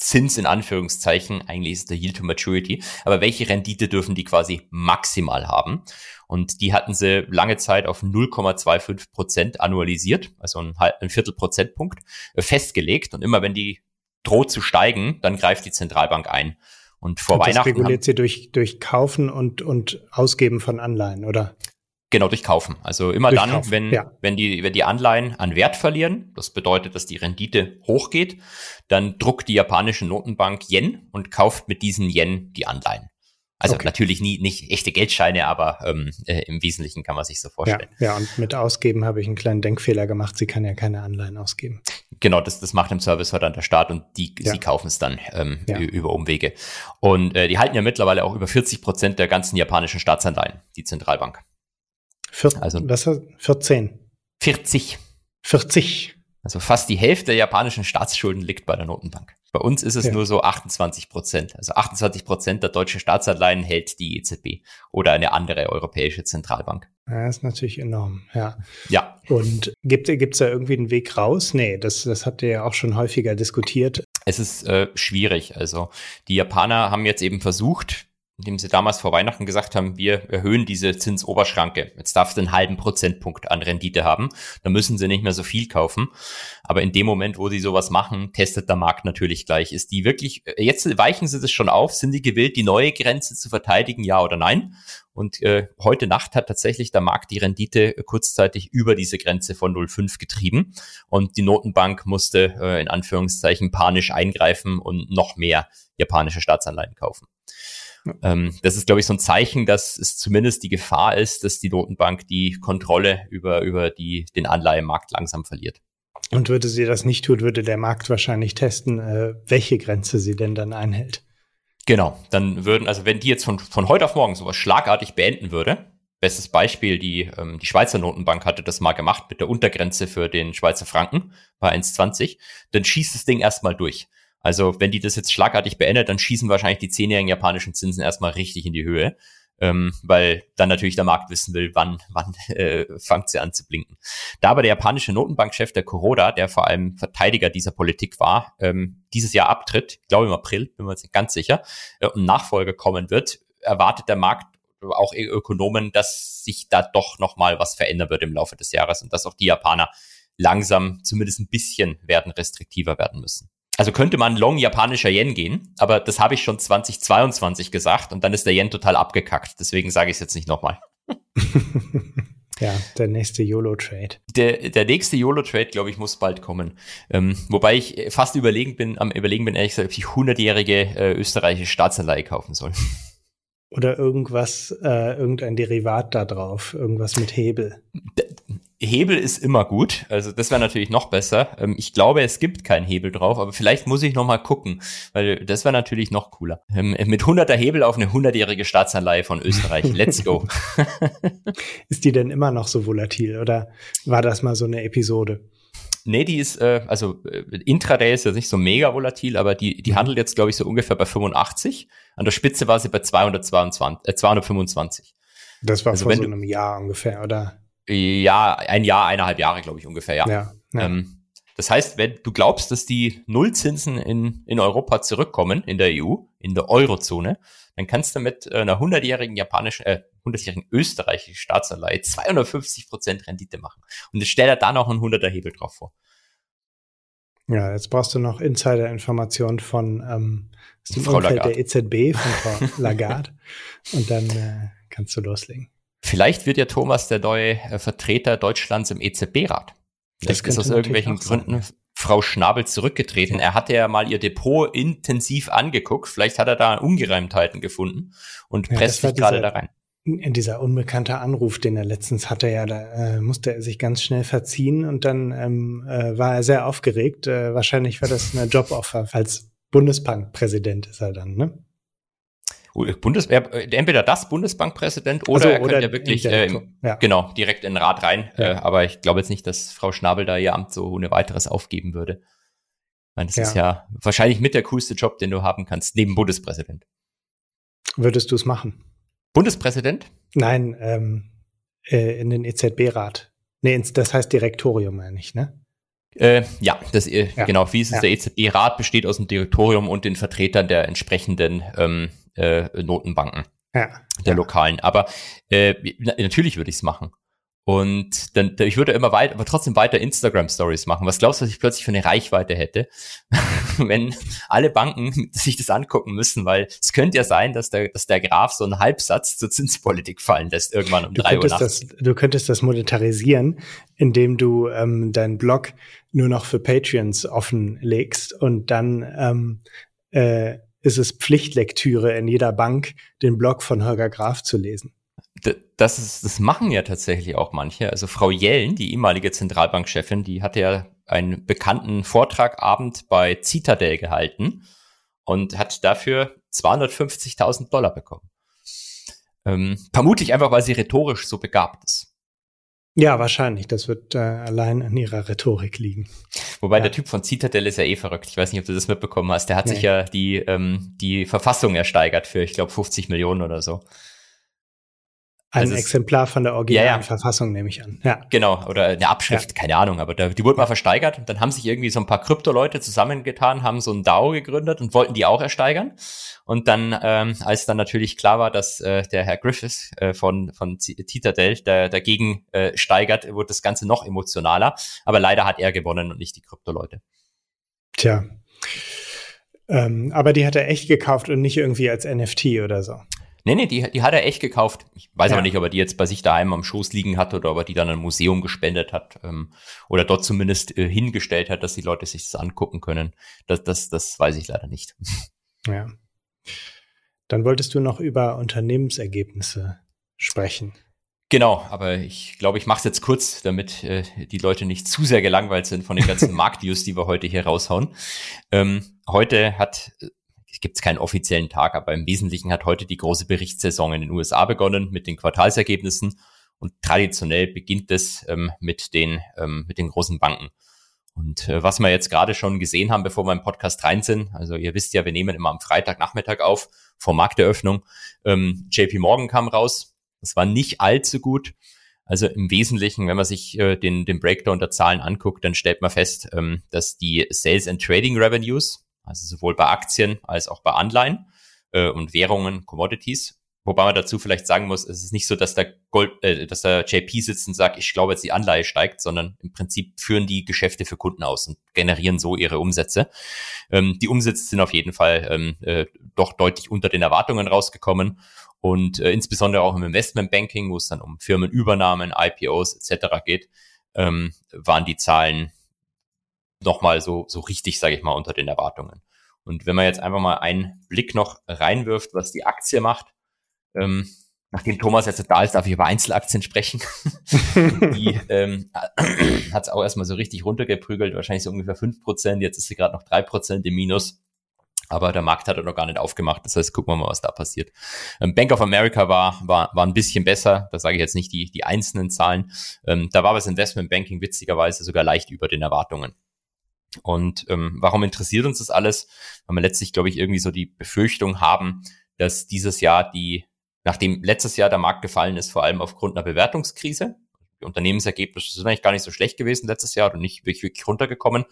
Zins in Anführungszeichen, eigentlich ist der Yield to Maturity, aber welche Rendite dürfen die quasi maximal haben? Und die hatten sie lange Zeit auf 0,25 Prozent annualisiert, also ein, ein Viertel Prozentpunkt, äh, festgelegt. Und immer wenn die droht zu steigen, dann greift die Zentralbank ein. Und vor und Weihnachten. Das reguliert sie durch, durch Kaufen und, und Ausgeben von Anleihen, oder? Genau, durch Kaufen. Also immer durch dann, Kaufen, wenn, ja. wenn, die, wenn die Anleihen an Wert verlieren, das bedeutet, dass die Rendite hochgeht, dann druckt die japanische Notenbank Yen und kauft mit diesen Yen die Anleihen. Also okay. natürlich nie nicht echte Geldscheine, aber ähm, äh, im Wesentlichen kann man sich so vorstellen. Ja, ja, und mit Ausgeben habe ich einen kleinen Denkfehler gemacht. Sie kann ja keine Anleihen ausgeben. Genau, das, das macht im Service dann der Staat und die, ja. sie kaufen es dann ähm, ja. über Umwege. Und äh, die halten ja mittlerweile auch über 40 Prozent der ganzen japanischen Staatsanleihen, die Zentralbank. Vier, also was 14. 40. 40. Also fast die Hälfte der japanischen Staatsschulden liegt bei der Notenbank. Bei uns ist es ja. nur so 28 Prozent. Also 28 Prozent der deutschen Staatsanleihen hält die EZB oder eine andere europäische Zentralbank. Ja, ist natürlich enorm, ja. Ja. Und gibt es da irgendwie einen Weg raus? Nee, das, das habt ihr ja auch schon häufiger diskutiert. Es ist äh, schwierig. Also die Japaner haben jetzt eben versucht, indem sie damals vor Weihnachten gesagt haben, wir erhöhen diese Zinsoberschranke. Jetzt darfst du einen halben Prozentpunkt an Rendite haben. Da müssen sie nicht mehr so viel kaufen. Aber in dem Moment, wo sie sowas machen, testet der Markt natürlich gleich. Ist die wirklich, äh, jetzt weichen sie das schon auf, sind die gewillt, die neue Grenze zu verteidigen, ja oder nein? Und äh, heute Nacht hat tatsächlich der Markt die Rendite kurzzeitig über diese Grenze von 0,5 getrieben. Und die Notenbank musste äh, in Anführungszeichen panisch eingreifen und noch mehr japanische Staatsanleihen kaufen. Ähm, das ist, glaube ich, so ein Zeichen, dass es zumindest die Gefahr ist, dass die Notenbank die Kontrolle über, über die, den Anleihemarkt langsam verliert. Und würde sie das nicht tun, würde der Markt wahrscheinlich testen, äh, welche Grenze sie denn dann einhält. Genau, dann würden, also wenn die jetzt von, von heute auf morgen sowas schlagartig beenden würde, bestes Beispiel, die, ähm, die Schweizer Notenbank hatte das mal gemacht mit der Untergrenze für den Schweizer Franken bei 1,20, dann schießt das Ding erstmal durch. Also wenn die das jetzt schlagartig beendet, dann schießen wahrscheinlich die zehnjährigen japanischen Zinsen erstmal richtig in die Höhe, ähm, weil dann natürlich der Markt wissen will, wann, wann äh, fängt sie an zu blinken. Da aber der japanische Notenbankchef, der Kuroda, der vor allem Verteidiger dieser Politik war, ähm, dieses Jahr abtritt, ich glaube im April, bin mir jetzt nicht ganz sicher, äh, und Nachfolger kommen wird, erwartet der Markt auch Ökonomen, dass sich da doch nochmal was verändern wird im Laufe des Jahres und dass auch die Japaner langsam zumindest ein bisschen werden restriktiver werden müssen. Also könnte man long japanischer Yen gehen, aber das habe ich schon 2022 gesagt und dann ist der Yen total abgekackt. Deswegen sage ich es jetzt nicht nochmal. Ja, der nächste YOLO-Trade. Der, der nächste YOLO-Trade, glaube ich, muss bald kommen. Ähm, wobei ich fast überlegen bin, am überlegen bin, ehrlich gesagt, ob ich 100-jährige äh, österreichische Staatsanleihe kaufen soll. Oder irgendwas, äh, irgendein Derivat da drauf, irgendwas mit Hebel. Hebel ist immer gut, also das wäre natürlich noch besser. Ähm, ich glaube, es gibt keinen Hebel drauf, aber vielleicht muss ich noch mal gucken, weil das wäre natürlich noch cooler. Ähm, mit 100er Hebel auf eine 100-jährige Staatsanleihe von Österreich. Let's go. ist die denn immer noch so volatil oder war das mal so eine Episode? Nee, die ist, äh, also äh, Intraday ist ja nicht so mega volatil, aber die, die handelt jetzt, glaube ich, so ungefähr bei 85. An der Spitze war sie bei 222, äh, 225. Das war also vor so einem Jahr ungefähr, oder? Ja, ein Jahr, eineinhalb Jahre, glaube ich, ungefähr, ja. ja, ja. Ähm, das heißt, wenn du glaubst, dass die Nullzinsen in, in Europa zurückkommen, in der EU, in der Eurozone, dann kannst du mit einer 100-jährigen japanischen, äh, 100-jährigen österreichischen Staatsanleihe 250 Prozent Rendite machen. Und jetzt stell dir da noch einen 100er Hebel drauf vor. Ja, jetzt brauchst du noch Insider-Informationen von ähm, dem Frau Umfeld Lagarde. der EZB, von Frau Lagarde. Und dann äh, kannst du loslegen. Vielleicht wird ja Thomas der neue äh, Vertreter Deutschlands im EZB-Rat. Vielleicht ist aus irgendwelchen Gründen Frau Schnabel zurückgetreten. Er hatte ja mal ihr Depot intensiv angeguckt. Vielleicht hat er da Ungereimtheiten gefunden und ja, presst sich gerade da rein. In dieser unbekannte Anruf, den er letztens hatte, ja, da äh, musste er sich ganz schnell verziehen und dann ähm, äh, war er sehr aufgeregt. Äh, wahrscheinlich war das eine Joboffer. Als Bundesbankpräsident ist er dann, ne? Bundes, entweder das Bundesbankpräsident oder, also, er könnte ja wirklich äh, ja. genau direkt in den Rat rein. Ja. Äh, aber ich glaube jetzt nicht, dass Frau Schnabel da ihr Amt so ohne weiteres aufgeben würde. Ich meine, das ja. ist ja wahrscheinlich mit der coolste Job, den du haben kannst, neben Bundespräsident. Würdest du es machen? Bundespräsident? Nein, ähm, äh, in den EZB-Rat. Nee, das heißt Direktorium, meine ich, ne? Äh, ja, das, äh, ja, genau. Wie ist es? Ja. Der EZB-Rat besteht aus dem Direktorium und den Vertretern der entsprechenden ähm, äh, Notenbanken. Ja. Der lokalen. Aber äh, natürlich würde ich es machen. Und dann, ich würde immer weiter, aber trotzdem weiter Instagram Stories machen. Was glaubst du, was ich plötzlich für eine Reichweite hätte, wenn alle Banken sich das angucken müssen? Weil es könnte ja sein, dass der, dass der Graf so einen Halbsatz zur Zinspolitik fallen lässt irgendwann um du drei Uhr nachts. Das, du könntest das monetarisieren, indem du ähm, deinen Blog nur noch für Patreons offenlegst und dann ähm, äh, ist es Pflichtlektüre in jeder Bank, den Blog von Holger Graf zu lesen das, ist, das machen ja tatsächlich auch manche. Also Frau Jellen, die ehemalige Zentralbankchefin, die hatte ja einen bekannten Vortragabend bei Citadel gehalten und hat dafür 250.000 Dollar bekommen. Ähm, vermutlich einfach, weil sie rhetorisch so begabt ist. Ja, wahrscheinlich. Das wird äh, allein an ihrer Rhetorik liegen. Wobei ja. der Typ von Citadel ist ja eh verrückt. Ich weiß nicht, ob du das mitbekommen hast. Der hat nee. sich ja die, ähm, die Verfassung ersteigert für, ich glaube, 50 Millionen oder so. Ein also Exemplar von der originalen ja, ja. Verfassung, nehme ich an. Ja. Genau, oder eine Abschrift, ja. keine Ahnung, aber da, die wurde mal versteigert und dann haben sich irgendwie so ein paar Krypto-Leute zusammengetan, haben so ein DAO gegründet und wollten die auch ersteigern. Und dann, ähm, als dann natürlich klar war, dass äh, der Herr Griffiths äh, von, von Citadel da, dagegen äh, steigert, wurde das Ganze noch emotionaler. Aber leider hat er gewonnen und nicht die Krypto-Leute. Tja. Ähm, aber die hat er echt gekauft und nicht irgendwie als NFT oder so. Nee, nee, die, die hat er echt gekauft. Ich weiß ja. aber nicht, ob er die jetzt bei sich daheim am Schoß liegen hat oder ob er die dann ein Museum gespendet hat ähm, oder dort zumindest äh, hingestellt hat, dass die Leute sich das angucken können. Das, das, das weiß ich leider nicht. Ja. Dann wolltest du noch über Unternehmensergebnisse sprechen. Genau, aber ich glaube, ich mache es jetzt kurz, damit äh, die Leute nicht zu sehr gelangweilt sind von den ganzen Marktnews, die wir heute hier raushauen. Ähm, heute hat gibt keinen offiziellen Tag, aber im Wesentlichen hat heute die große Berichtssaison in den USA begonnen mit den Quartalsergebnissen und traditionell beginnt es ähm, mit den ähm, mit den großen Banken. Und äh, was wir jetzt gerade schon gesehen haben, bevor wir im Podcast rein sind, also ihr wisst ja, wir nehmen immer am Freitagnachmittag auf vor Markteröffnung. Ähm, JP Morgan kam raus, das war nicht allzu gut. Also im Wesentlichen, wenn man sich äh, den, den Breakdown der Zahlen anguckt, dann stellt man fest, ähm, dass die Sales and Trading Revenues, also sowohl bei Aktien als auch bei Anleihen äh, und Währungen, Commodities. Wobei man dazu vielleicht sagen muss, es ist nicht so, dass der Gold, äh, dass der JP sitzt und sagt, ich glaube jetzt die Anleihe steigt, sondern im Prinzip führen die Geschäfte für Kunden aus und generieren so ihre Umsätze. Ähm, die Umsätze sind auf jeden Fall ähm, äh, doch deutlich unter den Erwartungen rausgekommen und äh, insbesondere auch im Investmentbanking, wo es dann um Firmenübernahmen, IPOs etc. geht, ähm, waren die Zahlen nochmal so, so richtig, sage ich mal, unter den Erwartungen. Und wenn man jetzt einfach mal einen Blick noch reinwirft, was die Aktie macht, ähm, nachdem Thomas jetzt da ist, darf ich über Einzelaktien sprechen. die ähm, hat es auch erstmal so richtig runtergeprügelt, wahrscheinlich so ungefähr fünf Prozent. Jetzt ist sie gerade noch drei Prozent im Minus. Aber der Markt hat er noch gar nicht aufgemacht. Das heißt, gucken wir mal, was da passiert. Ähm, Bank of America war, war, war ein bisschen besser. Da sage ich jetzt nicht die, die einzelnen Zahlen. Ähm, da war das Investmentbanking witzigerweise sogar leicht über den Erwartungen. Und ähm, warum interessiert uns das alles? Weil wir letztlich, glaube ich, irgendwie so die Befürchtung haben, dass dieses Jahr die, nachdem letztes Jahr der Markt gefallen ist, vor allem aufgrund einer Bewertungskrise, die Unternehmensergebnisse sind eigentlich gar nicht so schlecht gewesen letztes Jahr und nicht wirklich, wirklich runtergekommen.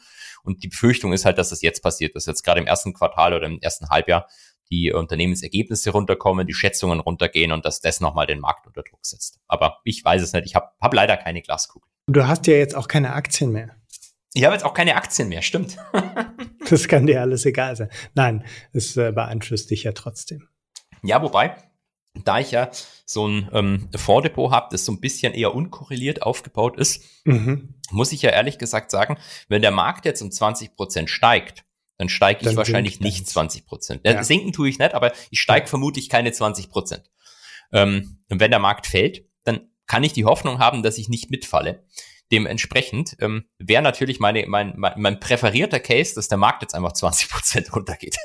Und die Befürchtung ist halt, dass das jetzt passiert, dass jetzt gerade im ersten Quartal oder im ersten Halbjahr die Unternehmensergebnisse runterkommen, die Schätzungen runtergehen und dass das nochmal den Markt unter Druck setzt. Aber ich weiß es nicht. Ich habe hab leider keine Glaskugel. Du hast ja jetzt auch keine Aktien mehr. Ich habe jetzt auch keine Aktien mehr, stimmt. das kann dir alles egal sein. Nein, es äh, beeinflusst dich ja trotzdem. Ja, wobei, da ich ja so ein ähm, Fonddepot habe, das so ein bisschen eher unkorreliert aufgebaut ist, mhm. muss ich ja ehrlich gesagt sagen, wenn der Markt jetzt um 20 Prozent steigt, dann steige ich dann wahrscheinlich nicht 20 Prozent. Ja. Sinken tue ich nicht, aber ich steige ja. vermutlich keine 20 Prozent. Ähm, und wenn der Markt fällt, dann kann ich die Hoffnung haben, dass ich nicht mitfalle. Dementsprechend ähm, wäre natürlich meine, mein, mein, mein präferierter Case, dass der Markt jetzt einfach 20 Prozent runtergeht.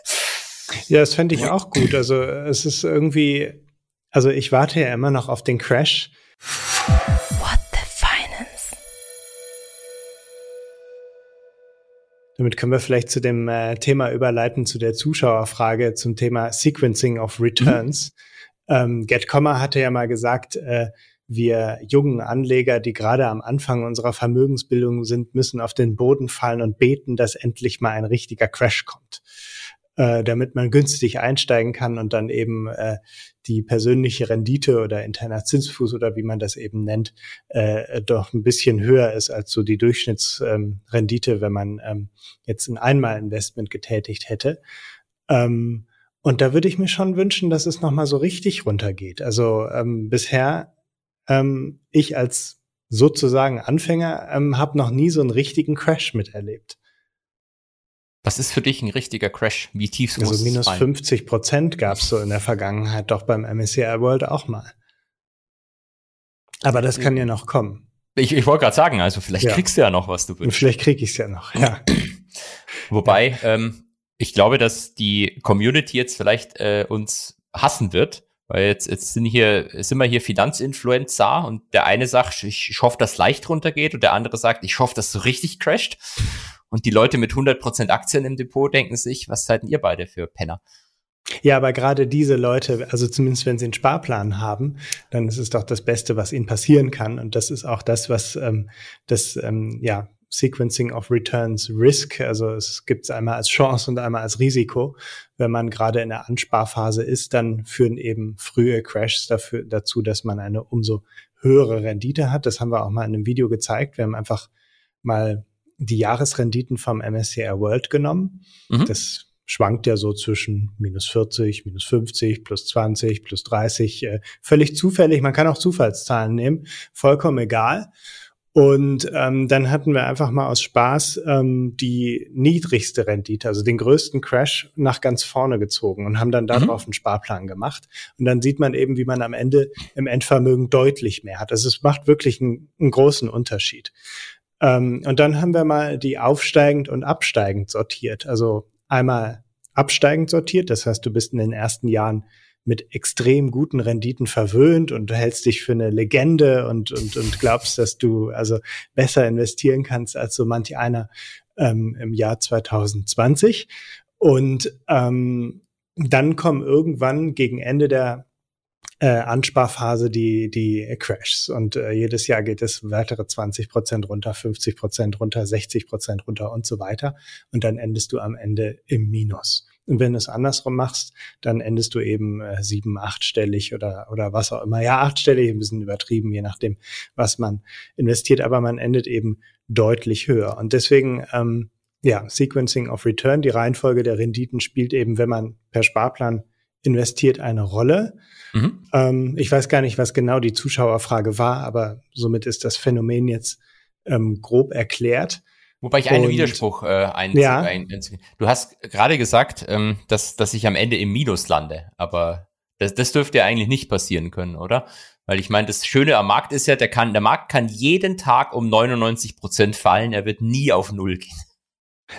Ja, das fände ich auch gut. Also es ist irgendwie, also ich warte ja immer noch auf den Crash. What the Finance? Damit können wir vielleicht zu dem äh, Thema überleiten, zu der Zuschauerfrage zum Thema Sequencing of Returns. Mhm. Ähm, GetComma hatte ja mal gesagt, äh, wir jungen Anleger, die gerade am Anfang unserer Vermögensbildung sind, müssen auf den Boden fallen und beten, dass endlich mal ein richtiger Crash kommt. äh, damit man günstig einsteigen kann und dann eben äh, die persönliche Rendite oder interner Zinsfuß oder wie man das eben nennt, äh, doch ein bisschen höher ist als so die Durchschnittsrendite, ähm, wenn man ähm, jetzt ein Einmalinvestment getätigt hätte. Ähm, und da würde ich mir schon wünschen, dass es nochmal so richtig runtergeht. Also ähm, bisher ähm, ich als sozusagen Anfänger ähm, habe noch nie so einen richtigen Crash miterlebt. Was ist für dich ein richtiger Crash? Wie tief muss Also minus 50 Prozent gab es so in der Vergangenheit doch beim MSCI World auch mal. Aber das kann ja noch kommen. Ich, ich wollte gerade sagen, also vielleicht ja. kriegst du ja noch, was du willst. Vielleicht krieg ich es ja noch, ja. Wobei, ja. Ähm, ich glaube, dass die Community jetzt vielleicht äh, uns hassen wird, weil jetzt, jetzt sind hier, sind wir hier Finanzinfluencer und der eine sagt, ich, ich hoffe, dass leicht runtergeht und der andere sagt, ich hoffe, dass so richtig crasht. Und die Leute mit 100% Aktien im Depot denken sich, was seid ihr beide für Penner? Ja, aber gerade diese Leute, also zumindest wenn sie einen Sparplan haben, dann ist es doch das Beste, was ihnen passieren kann. Und das ist auch das, was ähm, das ähm, ja Sequencing of Returns Risk, also es gibt es einmal als Chance und einmal als Risiko. Wenn man gerade in der Ansparphase ist, dann führen eben frühe Crashs dafür, dazu, dass man eine umso höhere Rendite hat. Das haben wir auch mal in einem Video gezeigt. Wir haben einfach mal die Jahresrenditen vom MSCI World genommen. Mhm. Das schwankt ja so zwischen minus 40, minus 50, plus 20, plus 30, äh, völlig zufällig. Man kann auch Zufallszahlen nehmen, vollkommen egal. Und ähm, dann hatten wir einfach mal aus Spaß ähm, die niedrigste Rendite, also den größten Crash nach ganz vorne gezogen und haben dann darauf mhm. einen Sparplan gemacht. Und dann sieht man eben, wie man am Ende im Endvermögen deutlich mehr hat. Also es macht wirklich einen, einen großen Unterschied. Ähm, und dann haben wir mal die aufsteigend und absteigend sortiert. Also einmal absteigend sortiert, das heißt, du bist in den ersten Jahren mit extrem guten Renditen verwöhnt und du hältst dich für eine Legende und, und, und glaubst, dass du also besser investieren kannst als so manch einer ähm, im Jahr 2020. Und ähm, dann kommen irgendwann gegen Ende der äh, Ansparphase die, die Crashs. Und äh, jedes Jahr geht es weitere 20 Prozent runter, 50 Prozent runter, 60 Prozent runter und so weiter. Und dann endest du am Ende im Minus. Und wenn du es andersrum machst, dann endest du eben äh, sieben, achtstellig oder, oder was auch immer. Ja, achtstellig, ein bisschen übertrieben, je nachdem, was man investiert, aber man endet eben deutlich höher. Und deswegen, ähm, ja, Sequencing of Return, die Reihenfolge der Renditen spielt eben, wenn man per Sparplan investiert, eine Rolle. Mhm. Ähm, ich weiß gar nicht, was genau die Zuschauerfrage war, aber somit ist das Phänomen jetzt ähm, grob erklärt. Wobei ich einen Widerspruch äh, ein, ja. ein, ein, Du hast gerade gesagt, ähm, dass, dass ich am Ende im Minus lande, aber das, das dürfte ja eigentlich nicht passieren können, oder? Weil ich meine, das Schöne am Markt ist ja, der kann, der Markt kann jeden Tag um 99 Prozent fallen, er wird nie auf Null gehen.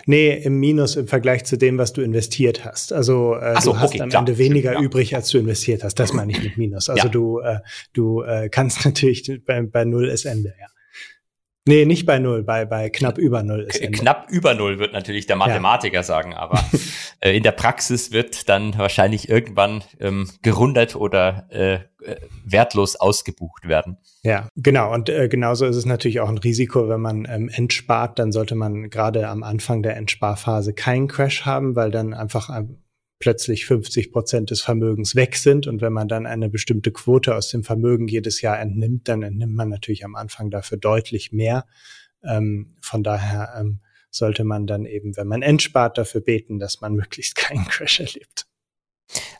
Nee, im Minus im Vergleich zu dem, was du investiert hast. Also äh, so, du hast okay, am klar, Ende weniger stimmt, übrig, als du investiert hast. Das meine ich mit Minus. Also ja. du, äh, du äh, kannst natürlich bei, bei Null ist Ende, ja. Nee, nicht bei Null, bei, bei knapp über Null ist Ende. Knapp über Null wird natürlich der Mathematiker ja. sagen, aber äh, in der Praxis wird dann wahrscheinlich irgendwann ähm, gerundet oder äh, äh, wertlos ausgebucht werden. Ja, genau. Und äh, genauso ist es natürlich auch ein Risiko, wenn man ähm, entspart, dann sollte man gerade am Anfang der Entsparphase keinen Crash haben, weil dann einfach ähm, plötzlich 50 Prozent des Vermögens weg sind. Und wenn man dann eine bestimmte Quote aus dem Vermögen jedes Jahr entnimmt, dann entnimmt man natürlich am Anfang dafür deutlich mehr. Ähm, von daher ähm, sollte man dann eben, wenn man entspart, dafür beten, dass man möglichst keinen Crash erlebt.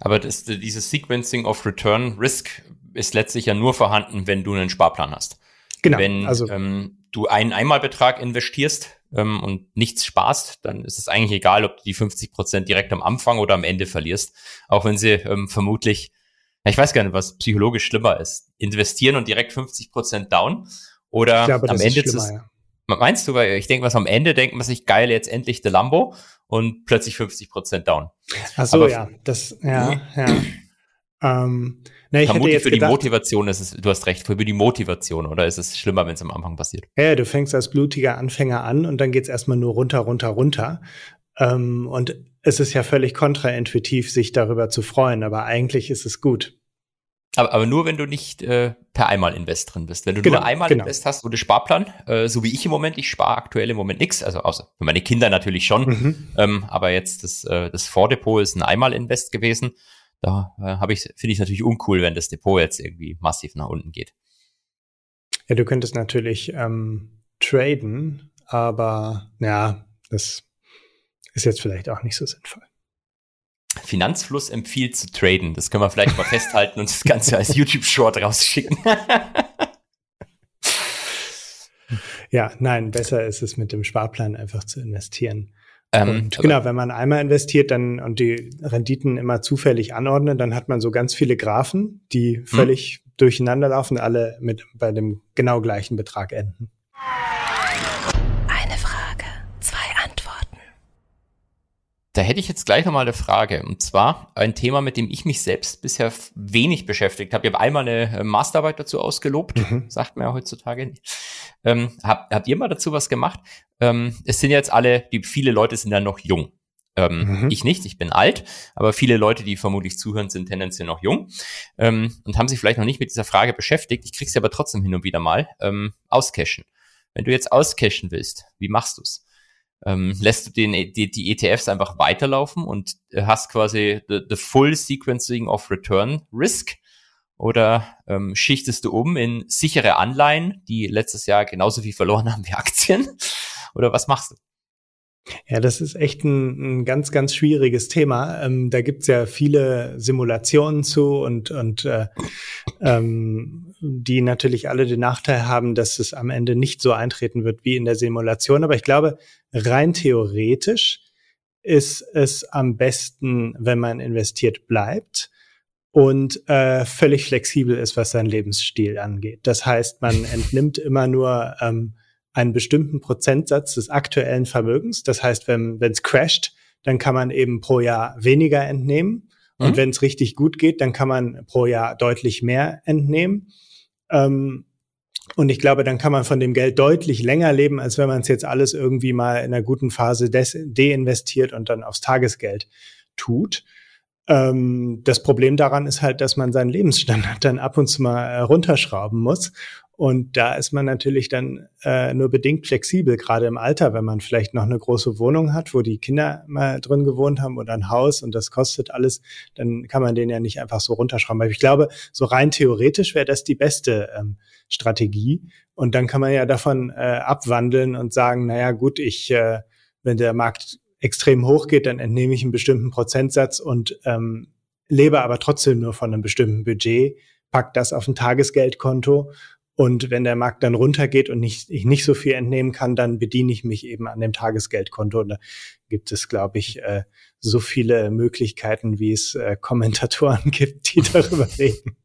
Aber das, dieses Sequencing of Return Risk ist letztlich ja nur vorhanden, wenn du einen Sparplan hast. Genau. Wenn also, ähm, du einen Einmalbetrag investierst ähm, und nichts sparst, dann ist es eigentlich egal, ob du die 50 Prozent direkt am Anfang oder am Ende verlierst. Auch wenn sie ähm, vermutlich, ich weiß gar nicht, was psychologisch schlimmer ist. Investieren und direkt 50 Prozent down oder glaube, am Ende ist, ja. Meinst du, weil ich denke, was am Ende denkt man sich, geil, jetzt endlich der Lambo und plötzlich 50 Prozent down. Ach so, Aber ja, das, ja, ja. ähm, na, ich Vermutlich für gedacht, die Motivation ist es, du hast recht, für die Motivation, oder ist es schlimmer, wenn es am Anfang passiert? Ja, du fängst als blutiger Anfänger an und dann geht's erstmal nur runter, runter, runter. Ähm, und es ist ja völlig kontraintuitiv, sich darüber zu freuen, aber eigentlich ist es gut. Aber, aber nur, wenn du nicht äh, per Einmal-Invest drin bist. Wenn du Genau, nur Einmal-Invest genau. hast oder Sparplan, äh, so wie ich im Moment, ich spare aktuell im Moment nichts, also außer für meine Kinder natürlich schon. Mhm. Ähm, aber jetzt das, äh, das Vordepot ist ein Einmal-Invest gewesen. Da äh, habe ich, finde ich natürlich uncool, wenn das Depot jetzt irgendwie massiv nach unten geht. Ja, du könntest natürlich ähm, traden, aber ja, das ist jetzt vielleicht auch nicht so sinnvoll. Finanzfluss empfiehlt zu traden. Das können wir vielleicht mal festhalten und das Ganze als YouTube-Short rausschicken. Ja, nein, besser ist es mit dem Sparplan einfach zu investieren. Ähm, und genau, wenn man einmal investiert dann und die Renditen immer zufällig anordnet, dann hat man so ganz viele Graphen, die völlig durcheinander laufen, alle mit bei dem genau gleichen Betrag enden. Eine Frage, zwei Antworten. Da hätte ich jetzt gleich nochmal eine Frage. Und zwar ein Thema, mit dem ich mich selbst bisher wenig beschäftigt habe. Ich habe einmal eine äh, Masterarbeit dazu ausgelobt, Mhm. sagt man ja heutzutage nicht. Ähm, hab, habt ihr mal dazu was gemacht? Ähm, es sind jetzt alle, die viele Leute sind ja noch jung. Ähm, Mhm. Ich nicht, ich bin alt, aber viele Leute, die vermutlich zuhören, sind tendenziell noch jung ähm, und haben sich vielleicht noch nicht mit dieser Frage beschäftigt. Ich krieg sie aber trotzdem hin und wieder mal. Ähm, auscashen. Wenn du jetzt auscashen willst, wie machst du's? Ähm, lässt du den, die, die ETFs einfach weiterlaufen und äh, hast quasi the, the full sequencing of return risk oder ähm, schichtest du um in sichere Anleihen, die letztes Jahr genauso viel verloren haben wie Aktien? Oder was machst du? Ja, das ist echt ein, ein ganz, ganz schwieriges Thema. Ähm, da gibt's ja viele Simulationen zu und, und äh, ähm, die natürlich alle den Nachteil haben, dass es am Ende nicht so eintreten wird wie in der Simulation. Aber ich glaube, rein theoretisch ist es am besten, wenn man investiert bleibt und äh, völlig flexibel ist, was seinen Lebensstil angeht. Das heißt, man entnimmt immer nur ähm, einen bestimmten Prozentsatz des aktuellen Vermögens. Das heißt, wenn es crasht, dann kann man eben pro Jahr weniger entnehmen. Und Mhm. wenn es richtig gut geht, dann kann man pro Jahr deutlich mehr entnehmen. Ähm, und ich glaube, dann kann man von dem Geld deutlich länger leben, als wenn man es jetzt alles irgendwie mal in einer guten Phase deinvestiert und dann aufs Tagesgeld tut. Ähm, das Problem daran ist halt, dass man seinen Lebensstandard dann ab und zu mal äh, runterschrauben muss. Und da ist man natürlich dann äh, nur bedingt flexibel, gerade im Alter, wenn man vielleicht noch eine große Wohnung hat, wo die Kinder mal drin gewohnt haben oder ein Haus und das kostet alles, dann kann man den ja nicht einfach so runterschrauben. Aber ich glaube, so rein theoretisch wäre das die beste ähm, Strategie. Und dann kann man ja davon äh, abwandeln und sagen, naja gut, ich, äh, wenn der Markt extrem hoch geht, dann entnehme ich einen bestimmten Prozentsatz und ähm, lebe aber trotzdem nur von einem bestimmten Budget, pack das auf ein Tagesgeldkonto und wenn der Markt dann runtergeht und nicht, ich nicht so viel entnehmen kann, dann bediene ich mich eben an dem Tagesgeldkonto. Und da gibt es, glaube ich, äh, so viele Möglichkeiten, wie es äh, Kommentatoren gibt, die darüber reden.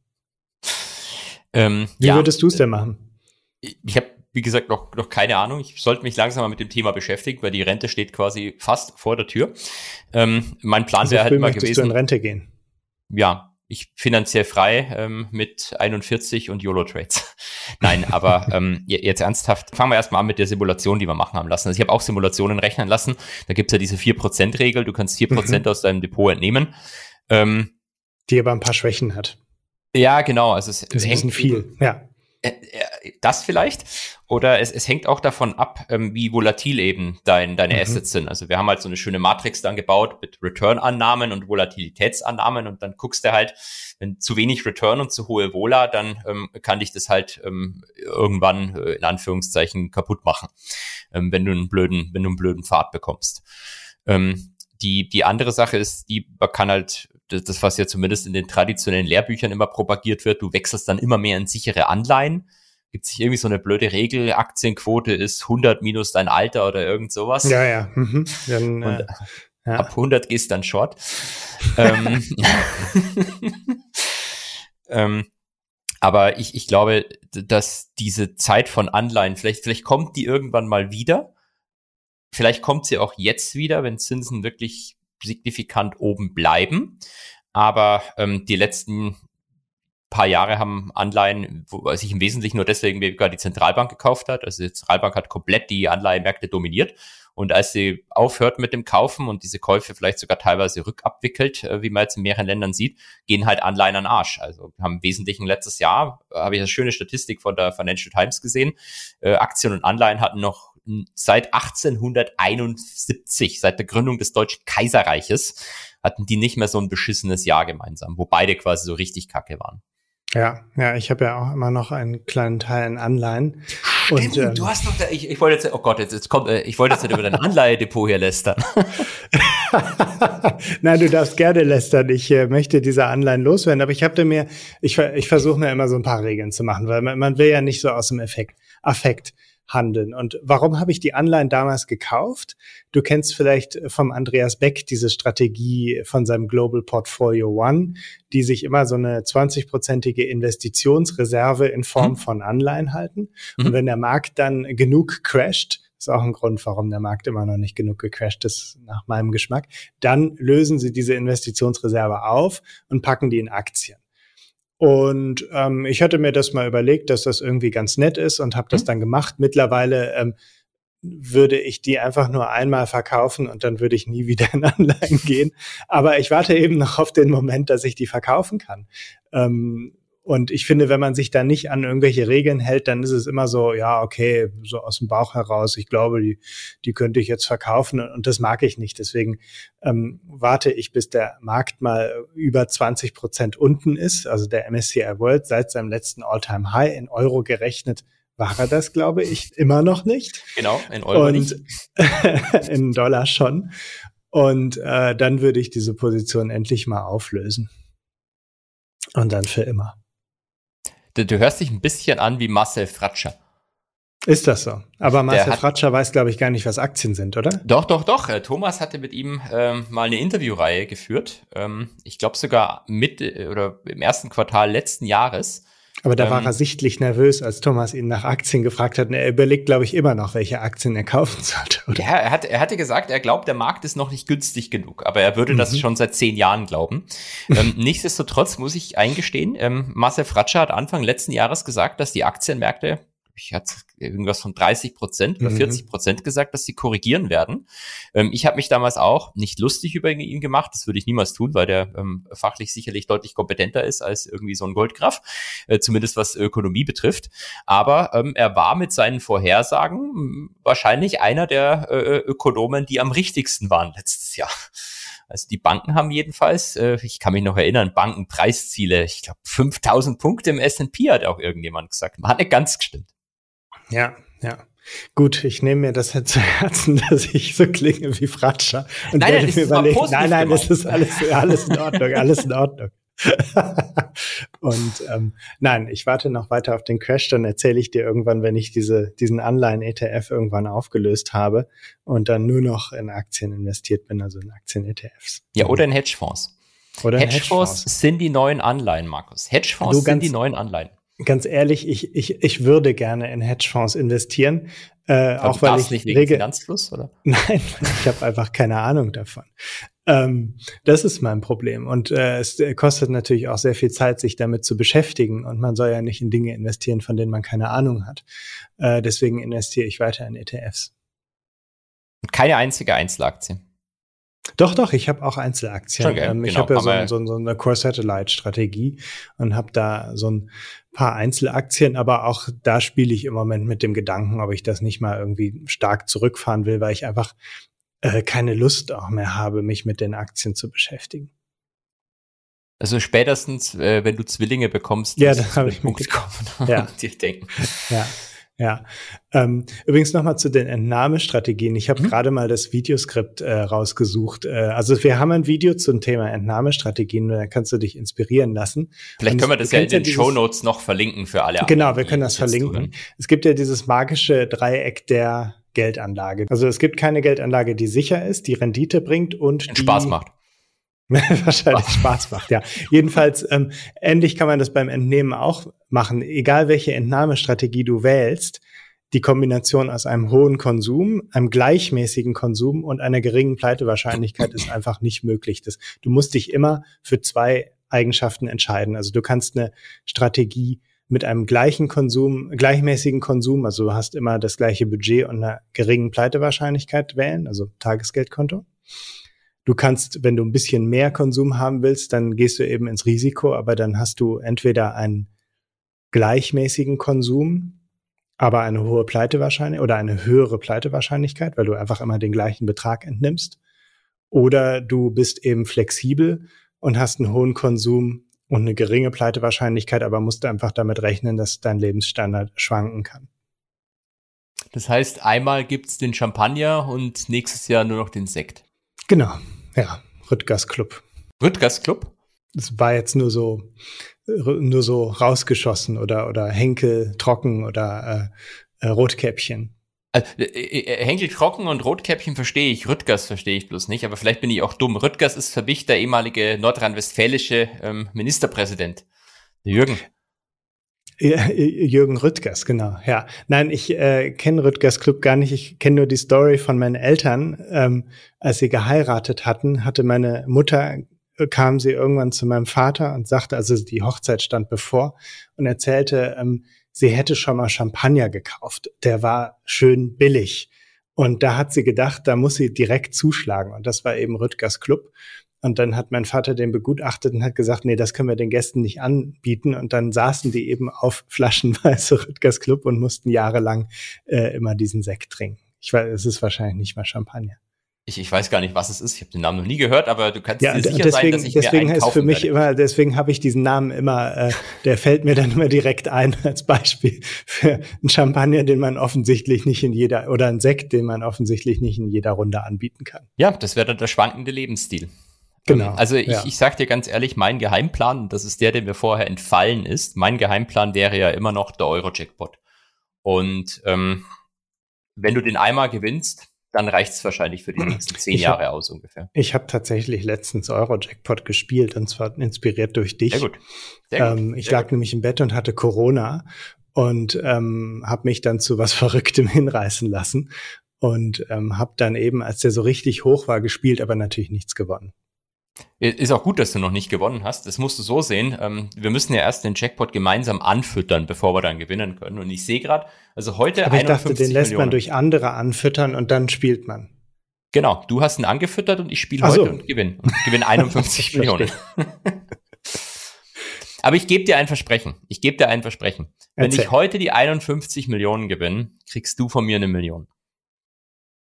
Ähm, Wie ja, würdest du es denn machen? ich, ich habe, wie gesagt, noch, noch keine Ahnung. Ich sollte mich langsam mal mit dem Thema beschäftigen, weil die Rente steht quasi fast vor der Tür. Ähm, mein Plan Also wäre halt immer möchtest du in gewesen, Rente gehen. ja, ich finanziell frei ähm, mit 41 und YOLO-Trades. Nein, aber ähm, je- jetzt ernsthaft, fangen wir erstmal an mit der Simulation, die wir machen haben lassen. Also ich habe auch Simulationen rechnen lassen. Da gibt's ja diese 4%-Regel, du kannst 4% Mhm. aus deinem Depot entnehmen. Ähm, Die aber ein paar Schwächen hat. ja, genau. Also es Das ist hängt bisschen viel. Ja. Äh, äh, das vielleicht. Oder es, es hängt auch davon ab, ähm, wie volatil eben dein, deine Mhm. Assets sind. Also wir haben halt so eine schöne Matrix dann gebaut mit Return-Annahmen und Volatilitätsannahmen und dann guckst du halt, wenn zu wenig Return und zu hohe Vola, dann ähm, kann dich das halt ähm, irgendwann äh, in Anführungszeichen kaputt machen, ähm, wenn du einen blöden, wenn du einen blöden Pfad bekommst. Ähm, die, die andere Sache ist, die man kann halt, das, das, was ja zumindest in den traditionellen Lehrbüchern immer propagiert wird, du wechselst dann immer mehr in sichere Anleihen. Gibt sich irgendwie so eine blöde Regel, Aktienquote ist 100 minus dein Alter oder irgend sowas. Ja, ja. Mhm. Dann, Und äh, ja. ab 100 gehst dann short. ähm, ähm, aber ich, ich glaube, dass diese Zeit von Anleihen, vielleicht, vielleicht kommt die irgendwann mal wieder. Vielleicht kommt sie auch jetzt wieder, wenn Zinsen wirklich signifikant oben bleiben. Aber ähm, die letzten paar Jahre haben Anleihen, wo sich im Wesentlichen nur deswegen, die Zentralbank gekauft hat. Also die Zentralbank hat komplett die Anleihenmärkte dominiert. Und als sie aufhört mit dem Kaufen und diese Käufe vielleicht sogar teilweise rückabwickelt, äh, wie man jetzt in mehreren Ländern sieht, gehen halt Anleihen an Arsch. Also wir haben im Wesentlichen letztes Jahr, äh, habe ich eine schöne Statistik von der Financial Times gesehen, äh, Aktien und Anleihen hatten noch seit 1871, seit der Gründung des Deutschen Kaiserreiches, hatten die nicht mehr so ein beschissenes Jahr gemeinsam, wo beide quasi so richtig kacke waren. Ja, ja, ich habe ja auch immer noch einen kleinen Teil in Anleihen. Stimmt, und, ähm, du hast doch da, ich, ich wollte jetzt, oh Gott, jetzt, jetzt kommt, äh, ich wollte jetzt nicht über dein Anleihdepot hier lästern. Nein, du darfst gerne lästern. Ich äh, möchte diese Anleihen loswerden, aber ich habe mir, ich, ich versuche mir immer so ein paar Regeln zu machen, weil man, man will ja nicht so aus dem Effekt, Affekt handeln. Und warum habe ich die Anleihen damals gekauft? Du kennst vielleicht vom Andreas Beck diese Strategie von seinem Global Portfolio One, die sich immer so eine 20-prozentige Investitionsreserve in Form mhm. von Anleihen halten. Mhm. Und wenn der Markt dann genug crasht, ist auch ein Grund, warum der Markt immer noch nicht genug gecrashed ist, nach meinem Geschmack. Dann lösen sie diese Investitionsreserve auf und packen die in Aktien. Und ähm, ich hatte mir das mal überlegt, dass das irgendwie ganz nett ist und habe das mhm. dann gemacht. Mittlerweile ähm, würde ich die einfach nur einmal verkaufen und dann würde ich nie wieder in Anleihen gehen. Aber ich warte eben noch auf den Moment, dass ich die verkaufen kann. Ähm, und ich finde, wenn man sich da nicht an irgendwelche Regeln hält, dann ist es immer so, ja, okay, so aus dem Bauch heraus, ich glaube, die, die könnte ich jetzt verkaufen und das mag ich nicht. Deswegen ähm, warte ich, bis der Markt mal über 20 Prozent unten ist. Also der MSCI World seit seinem letzten All-Time High in Euro gerechnet war er das, glaube ich, immer noch nicht. Genau, in Euro und nicht. in Dollar schon. Und äh, dann würde ich diese Position endlich mal auflösen. Und dann für immer. Du, du hörst dich ein bisschen an wie Marcel Fratscher. Ist das so? Aber Marcel Fratscher weiß, glaube ich, gar nicht, was Aktien sind, oder? Doch, doch, doch. Äh, Thomas hatte mit ihm ähm, mal eine Interviewreihe geführt. Ähm, ich glaube sogar mit oder im ersten Quartal letzten Jahres. Aber da ähm, war er sichtlich nervös, als Thomas ihn nach Aktien gefragt hat. Und er überlegt, glaube ich, immer noch, welche Aktien er kaufen sollte. Oder? Ja, er, hat, er hatte gesagt, er glaubt, der Markt ist noch nicht günstig genug. Aber er würde mhm. das schon seit zehn Jahren glauben. ähm, nichtsdestotrotz muss ich eingestehen, ähm, Marcel Fratscher hat Anfang letzten Jahres gesagt, dass die Aktienmärkte ich hatte irgendwas von 30 Prozent oder 40 mhm. Prozent gesagt, dass sie korrigieren werden. Ähm, ich habe mich damals auch nicht lustig über ihn gemacht. Das würde ich niemals tun, weil der ähm, fachlich sicherlich deutlich kompetenter ist als irgendwie so ein Goldgraf, äh, zumindest was Ökonomie betrifft. Aber ähm, er war mit seinen Vorhersagen hm, wahrscheinlich einer der äh, Ökonomen, die am richtigsten waren letztes Jahr. Also die Banken haben jedenfalls, äh, ich kann mich noch erinnern, Bankenpreisziele, ich glaube 5000 Punkte im S&P hat auch irgendjemand gesagt. Hat nicht ganz gestimmt. Ja, ja. Gut, ich nehme mir das jetzt zu Herzen, dass ich so klinge wie Fratscher und nein, werde nein, mir überlegen, nein, nein, das ist alles, alles in Ordnung, alles in Ordnung. und ähm, nein, ich warte noch weiter auf den Crash, dann erzähle ich dir irgendwann, wenn ich diese, diesen Anleihen-ETF irgendwann aufgelöst habe und dann nur noch in Aktien investiert bin, also in Aktien-ETFs. Ja, oder in Hedgefonds. Oder Hedgefonds, Hedgefonds sind die neuen Anleihen, Markus. Hedgefonds sind die neuen Anleihen ganz ehrlich, ich, ich, ich würde gerne in Hedgefonds investieren. Äh, auch weil ich nicht wegen Finanzfluss, oder? Nein, ich habe einfach keine Ahnung davon. Ähm, das ist mein Problem. Und äh, es kostet natürlich auch sehr viel Zeit, sich damit zu beschäftigen. Und man soll ja nicht in Dinge investieren, von denen man keine Ahnung hat. Äh, deswegen investiere ich weiter in ETFs. keine einzige Einzelaktie. Doch, doch, ich habe auch Einzelaktien. Okay, ähm, ich genau, habe ja so, so, so, eine Core Satellite Strategie und habe da so ein paar Einzelaktien, aber auch da spiele ich im Moment mit dem Gedanken, ob ich das nicht mal irgendwie stark zurückfahren will, weil ich einfach äh, keine Lust auch mehr habe, mich mit den Aktien zu beschäftigen. Also spätestens, äh, wenn du Zwillinge bekommst, ja, dann habe ich Punkt kommen ja. und dir denken. Ja. Ja, ähm, übrigens nochmal zu den Entnahmestrategien. Ich habe mhm. gerade mal das Videoskript äh, rausgesucht. Äh, also wir haben ein Video zum Thema Entnahmestrategien, da kannst du dich inspirieren lassen. Vielleicht Und können wir das ja in den ja Show Notes noch verlinken für alle. Genau, wir können das verlinken. Es gibt ja dieses magische Dreieck der Geldanlage. Also es gibt keine Geldanlage, die sicher ist, die Rendite bringt und die Spaß macht. wahrscheinlich Spaß macht, ja. Jedenfalls, ähm, ähnlich kann man das beim Entnehmen auch machen. Egal welche Entnahmestrategie du wählst, die Kombination aus einem hohen Konsum, einem gleichmäßigen Konsum und einer geringen Pleitewahrscheinlichkeit ist einfach nicht möglich. Das, du musst dich immer für zwei Eigenschaften entscheiden. Also du kannst eine Strategie mit einem gleichen Konsum, gleichmäßigen Konsum, also du hast immer das gleiche Budget und einer geringen Pleitewahrscheinlichkeit wählen, also Tagesgeldkonto. Du kannst, wenn du ein bisschen mehr Konsum haben willst, dann gehst du eben ins Risiko, aber dann hast du entweder einen gleichmäßigen Konsum, aber eine hohe Pleitewahrscheinlichkeit oder eine höhere Pleitewahrscheinlichkeit, weil du einfach immer den gleichen Betrag entnimmst. Oder du bist eben flexibel und hast einen hohen Konsum und eine geringe Pleitewahrscheinlichkeit, aber musst einfach damit rechnen, dass dein Lebensstandard schwanken kann. Das heißt, einmal gibt's den Champagner und nächstes Jahr nur noch den Sekt. Genau, ja, Rüttgers Club. Rüttgers Club? Das war jetzt nur so, nur so rausgeschossen oder, oder Henkel trocken oder äh, äh, Rotkäppchen. Also, äh, äh, Henkel trocken und Rotkäppchen verstehe ich, Rüttgers verstehe ich bloß nicht, aber vielleicht bin ich auch dumm. Rüttgers ist für mich der ehemalige nordrhein-westfälische ähm, Ministerpräsident. Jürgen. Jürgen Rüttgers, genau, ja. Nein, ich äh, kenne Rüttgers Club gar nicht. Ich kenne nur die Story von meinen Eltern. Ähm, als sie geheiratet hatten, hatte meine Mutter, kam sie irgendwann zu meinem Vater und sagte, also die Hochzeit stand bevor und erzählte, ähm, sie hätte schon mal Champagner gekauft. Der war schön billig. Und da hat sie gedacht, da muss sie direkt zuschlagen. Und das war eben Rüttgers Club. Und dann hat mein Vater den begutachtet und hat gesagt, nee, das können wir den Gästen nicht anbieten. Und dann saßen die eben auf flaschenweise Rüttgers Club und mussten jahrelang äh, immer diesen Sekt trinken. Ich weiß, es ist wahrscheinlich nicht mal Champagner. Ich, ich weiß gar nicht, was es ist. Ich habe den Namen noch nie gehört, aber du kannst ja, dir sicher deswegen, sein, dass ich deswegen mir heißt für mich werde. immer, deswegen habe ich diesen Namen immer, äh, der fällt mir dann immer direkt ein als Beispiel für einen Champagner, den man offensichtlich nicht in jeder oder einen Sekt, den man offensichtlich nicht in jeder Runde anbieten kann. Ja, das wäre dann der schwankende Lebensstil. Genau. Also ich, ja. ich sag dir ganz ehrlich, mein Geheimplan, das ist der, der mir vorher entfallen ist, mein Geheimplan wäre ja immer noch der Euro-Jackpot. Und ähm, wenn du den einmal gewinnst, dann reicht's wahrscheinlich für die nächsten zehn Ich hab- Jahre aus ungefähr. Ich habe tatsächlich letztens Euro-Jackpot gespielt und zwar inspiriert durch dich. Sehr gut. Sehr gut. Ähm, ich Sehr lag gut. nämlich im Bett und hatte Corona und ähm, habe mich dann zu was Verrücktem hinreißen lassen und ähm, habe dann eben, als der so richtig hoch war, gespielt, aber natürlich nichts gewonnen. Ist auch gut, dass du noch nicht gewonnen hast. Das musst du so sehen. Ähm, wir müssen ja erst den Jackpot gemeinsam anfüttern, bevor wir dann gewinnen können. Und ich sehe gerade, also heute Aber ich dachte, 51 den lässt Millionen. man durch andere anfüttern und dann spielt man. Genau, du hast ihn angefüttert und ich spiele heute so. und gewinne. Und gewinne 51 Millionen. Aber ich gebe dir ein Versprechen. Ich gebe dir ein Versprechen. Wenn Erzähl. ich heute die 51 Millionen gewinne, kriegst du von mir eine Million.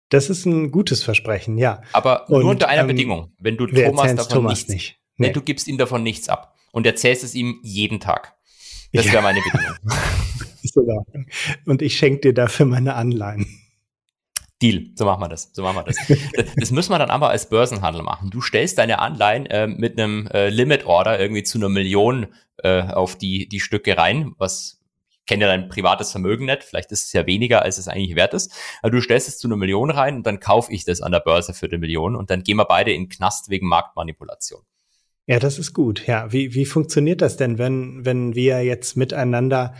Das ist ein gutes Versprechen, ja. Aber Und, nur unter einer ähm, Bedingung. Wenn du Thomas davon Thomas nichts, nicht. Nee. Du gibst ihm davon nichts ab. Und erzählst es ihm jeden Tag. Das Ja. wäre meine Bedingung. Ist in Ordnung. Und ich schenke dir dafür meine Anleihen. Deal, so machen wir das. So machen wir das. das. Das müssen wir dann aber als Börsenhandel machen. Du stellst deine Anleihen äh, mit einem äh, Limit Order irgendwie zu einer Million äh, auf die, die Stücke rein, was kenne ja dein privates Vermögen nicht, vielleicht ist es ja weniger, als es eigentlich wert ist. Aber du stellst es zu einer Million rein und dann kaufe ich das an der Börse für eine Million und dann gehen wir beide in Knast wegen Marktmanipulation. Ja, das ist gut. Ja, wie, wie funktioniert das denn, wenn, wenn wir jetzt miteinander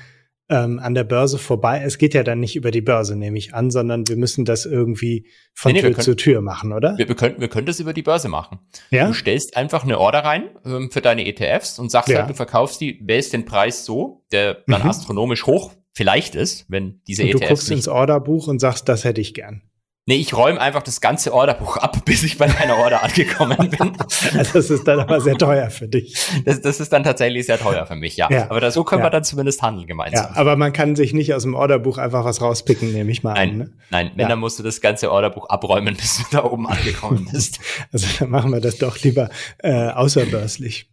ähm, an der Börse vorbei, es geht ja dann nicht über die Börse, nehme ich an, sondern wir müssen das irgendwie von Nee, nee, Tür können- zu Tür machen, oder? Wir, wir, können, wir können das über die Börse machen. ja? Du stellst einfach eine Order rein ähm, für deine ETFs und sagst Ja. halt, du verkaufst die, wählst den Preis so, der dann Mhm. astronomisch hoch vielleicht ist, wenn diese Und du ETFs guckst nicht ins Orderbuch und sagst, das hätte ich gern. Nee, ich räume einfach das ganze Orderbuch ab, bis ich bei deiner Order angekommen bin. Also das ist dann aber sehr teuer für dich. Das, das ist dann tatsächlich sehr teuer für mich, ja. Ja. Aber so können Ja. wir dann zumindest handeln gemeinsam. Ja, aber man kann sich nicht aus dem Orderbuch einfach was rauspicken, nehme ich mal Nein, an. Ne? nein, wenn, Ja. dann musst du das ganze Orderbuch abräumen, bis du da oben angekommen bist. Also dann machen wir das doch lieber äh, außerbörslich.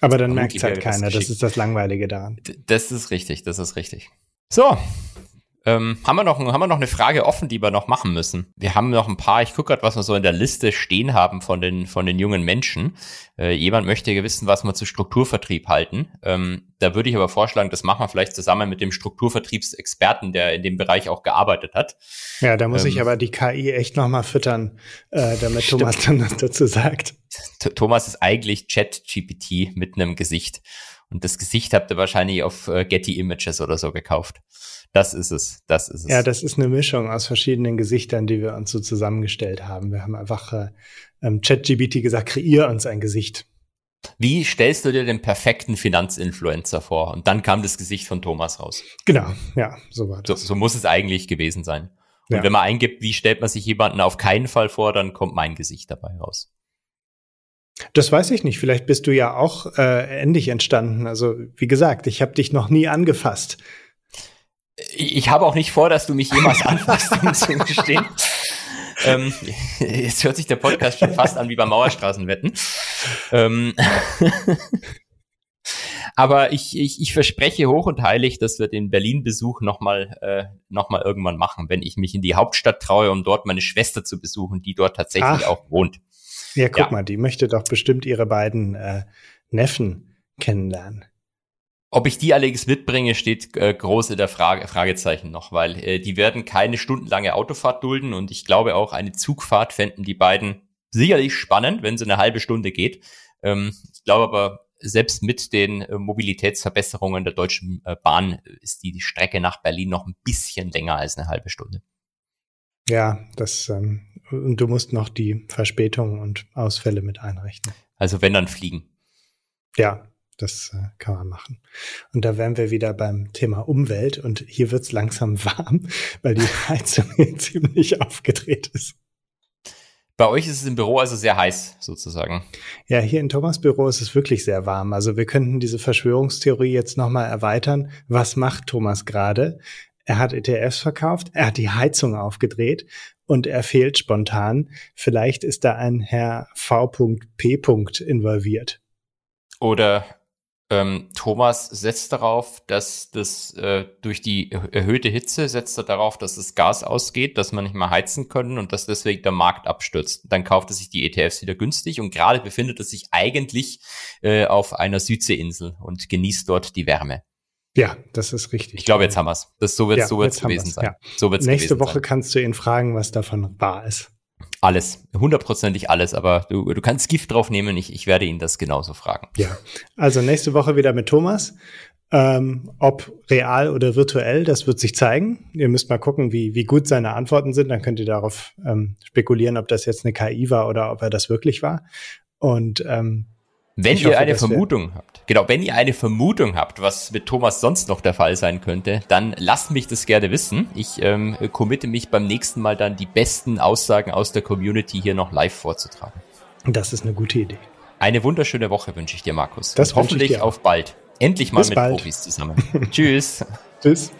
Aber dann merkt es halt keiner. Das ist das Langweilige daran. D- Das ist richtig, das ist richtig. So. Ähm, haben, wir noch, haben wir noch eine Frage offen, die wir noch machen müssen? Wir haben noch ein paar, ich gucke gerade, was wir so in der Liste stehen haben von den, von den jungen Menschen. Äh, jemand möchte wissen, was wir zu Strukturvertrieb halten. Ähm, da würde ich aber vorschlagen, das machen wir vielleicht zusammen mit dem Strukturvertriebsexperten, der in dem Bereich auch gearbeitet hat. Ja, da muss ich Ähm, aber die KI echt noch mal füttern, äh, damit Stimmt. Thomas dann was dazu sagt. Thomas ist eigentlich Chat-GPT mit einem Gesicht. Und das Gesicht habt ihr wahrscheinlich auf äh, Getty Images oder so gekauft. Das ist es. Das ist es. Ja, das ist eine Mischung aus verschiedenen Gesichtern, die wir uns so zusammengestellt haben. Wir haben einfach äh, ähm, ChatGBT gesagt, kreier uns ein Gesicht. Wie stellst du dir den perfekten Finanzinfluencer vor? Und dann kam das Gesicht von Thomas raus. Genau, ja, so war das. So, so muss es eigentlich gewesen sein. Und ja. wenn man eingibt, wie stellt man sich jemanden auf keinen Fall vor, dann kommt mein Gesicht dabei raus. Das weiß ich nicht. Vielleicht bist du ja auch äh, ähnlich entstanden. Also wie gesagt, ich habe dich noch nie angefasst. Ich habe auch nicht vor, dass du mich jemals anfasst, um zu gestehen. ähm, jetzt hört sich der Podcast schon fast an wie bei Mauerstraßenwetten. Ähm, aber ich, ich, ich verspreche hoch und heilig, dass wir den Berlin-Besuch nochmal äh, noch mal irgendwann machen, wenn ich mich in die Hauptstadt traue, um dort meine Schwester zu besuchen, die dort tatsächlich Ach. auch wohnt. Ja, guck ja. mal, die möchte doch bestimmt ihre beiden äh, Neffen kennenlernen. Ob ich die allerdings mitbringe, steht äh, groß in der Frage, Fragezeichen noch, weil äh, die werden keine stundenlange Autofahrt dulden und ich glaube auch eine Zugfahrt fänden die beiden sicherlich spannend, wenn sie eine halbe Stunde geht. Ähm, ich glaube aber, selbst mit den äh, Mobilitätsverbesserungen der Deutschen äh, Bahn ist die Strecke nach Berlin noch ein bisschen länger als eine halbe Stunde. Ja, das ähm, und du musst noch die Verspätungen und Ausfälle mit einrechnen. Also wenn dann fliegen. Ja, das äh, kann man machen. Und da wären wir wieder beim Thema Umwelt und hier wird's langsam warm, weil die Heizung hier ziemlich aufgedreht ist. Bei euch ist es im Büro also sehr heiß, sozusagen. Ja, hier in Thomas Büro ist es wirklich sehr warm. Also wir könnten diese Verschwörungstheorie jetzt nochmal erweitern. Was macht Thomas gerade? Er hat ETFs verkauft, er hat die Heizung aufgedreht und er fehlt spontan. Vielleicht ist da ein Herr V.P. involviert. Oder ähm, Thomas setzt darauf, dass das äh, durch die erhöhte Hitze setzt er darauf, dass das Gas ausgeht, dass man nicht mehr heizen können und dass deswegen der Markt abstürzt. Dann kauft er sich die ETFs wieder günstig und gerade befindet er sich eigentlich äh, auf einer Südseeinsel und genießt dort die Wärme. Ja, das ist richtig. Ich glaube, jetzt haben wir es. Das so wird ja, so wird's gewesen sein. Ja. So wird's Nächste Woche sein. kannst du ihn fragen, was davon wahr ist. Alles, hundertprozentig alles, aber du, du kannst Gift drauf nehmen, ich, ich werde ihn das genauso fragen. Ja, also nächste Woche wieder mit Thomas. Ähm, ob real oder virtuell, das wird sich zeigen. Ihr müsst mal gucken, wie, wie gut seine Antworten sind. Dann könnt ihr darauf ähm, spekulieren, ob das jetzt eine KI war oder ob er das wirklich war. Und ähm, wenn ich ihr hoffe, eine Vermutung habt, genau, wenn ihr eine Vermutung habt, was mit Thomas sonst noch der Fall sein könnte, dann lasst mich das gerne wissen. Ich ähm, committe mich beim nächsten Mal dann die besten Aussagen aus der Community hier noch live vorzutragen. Das ist eine gute Idee. Eine wunderschöne Woche wünsche ich dir, Markus. Das Und hoffentlich auf bald. Endlich mal Bis mit bald. Profis zusammen. Tschüss. Tschüss.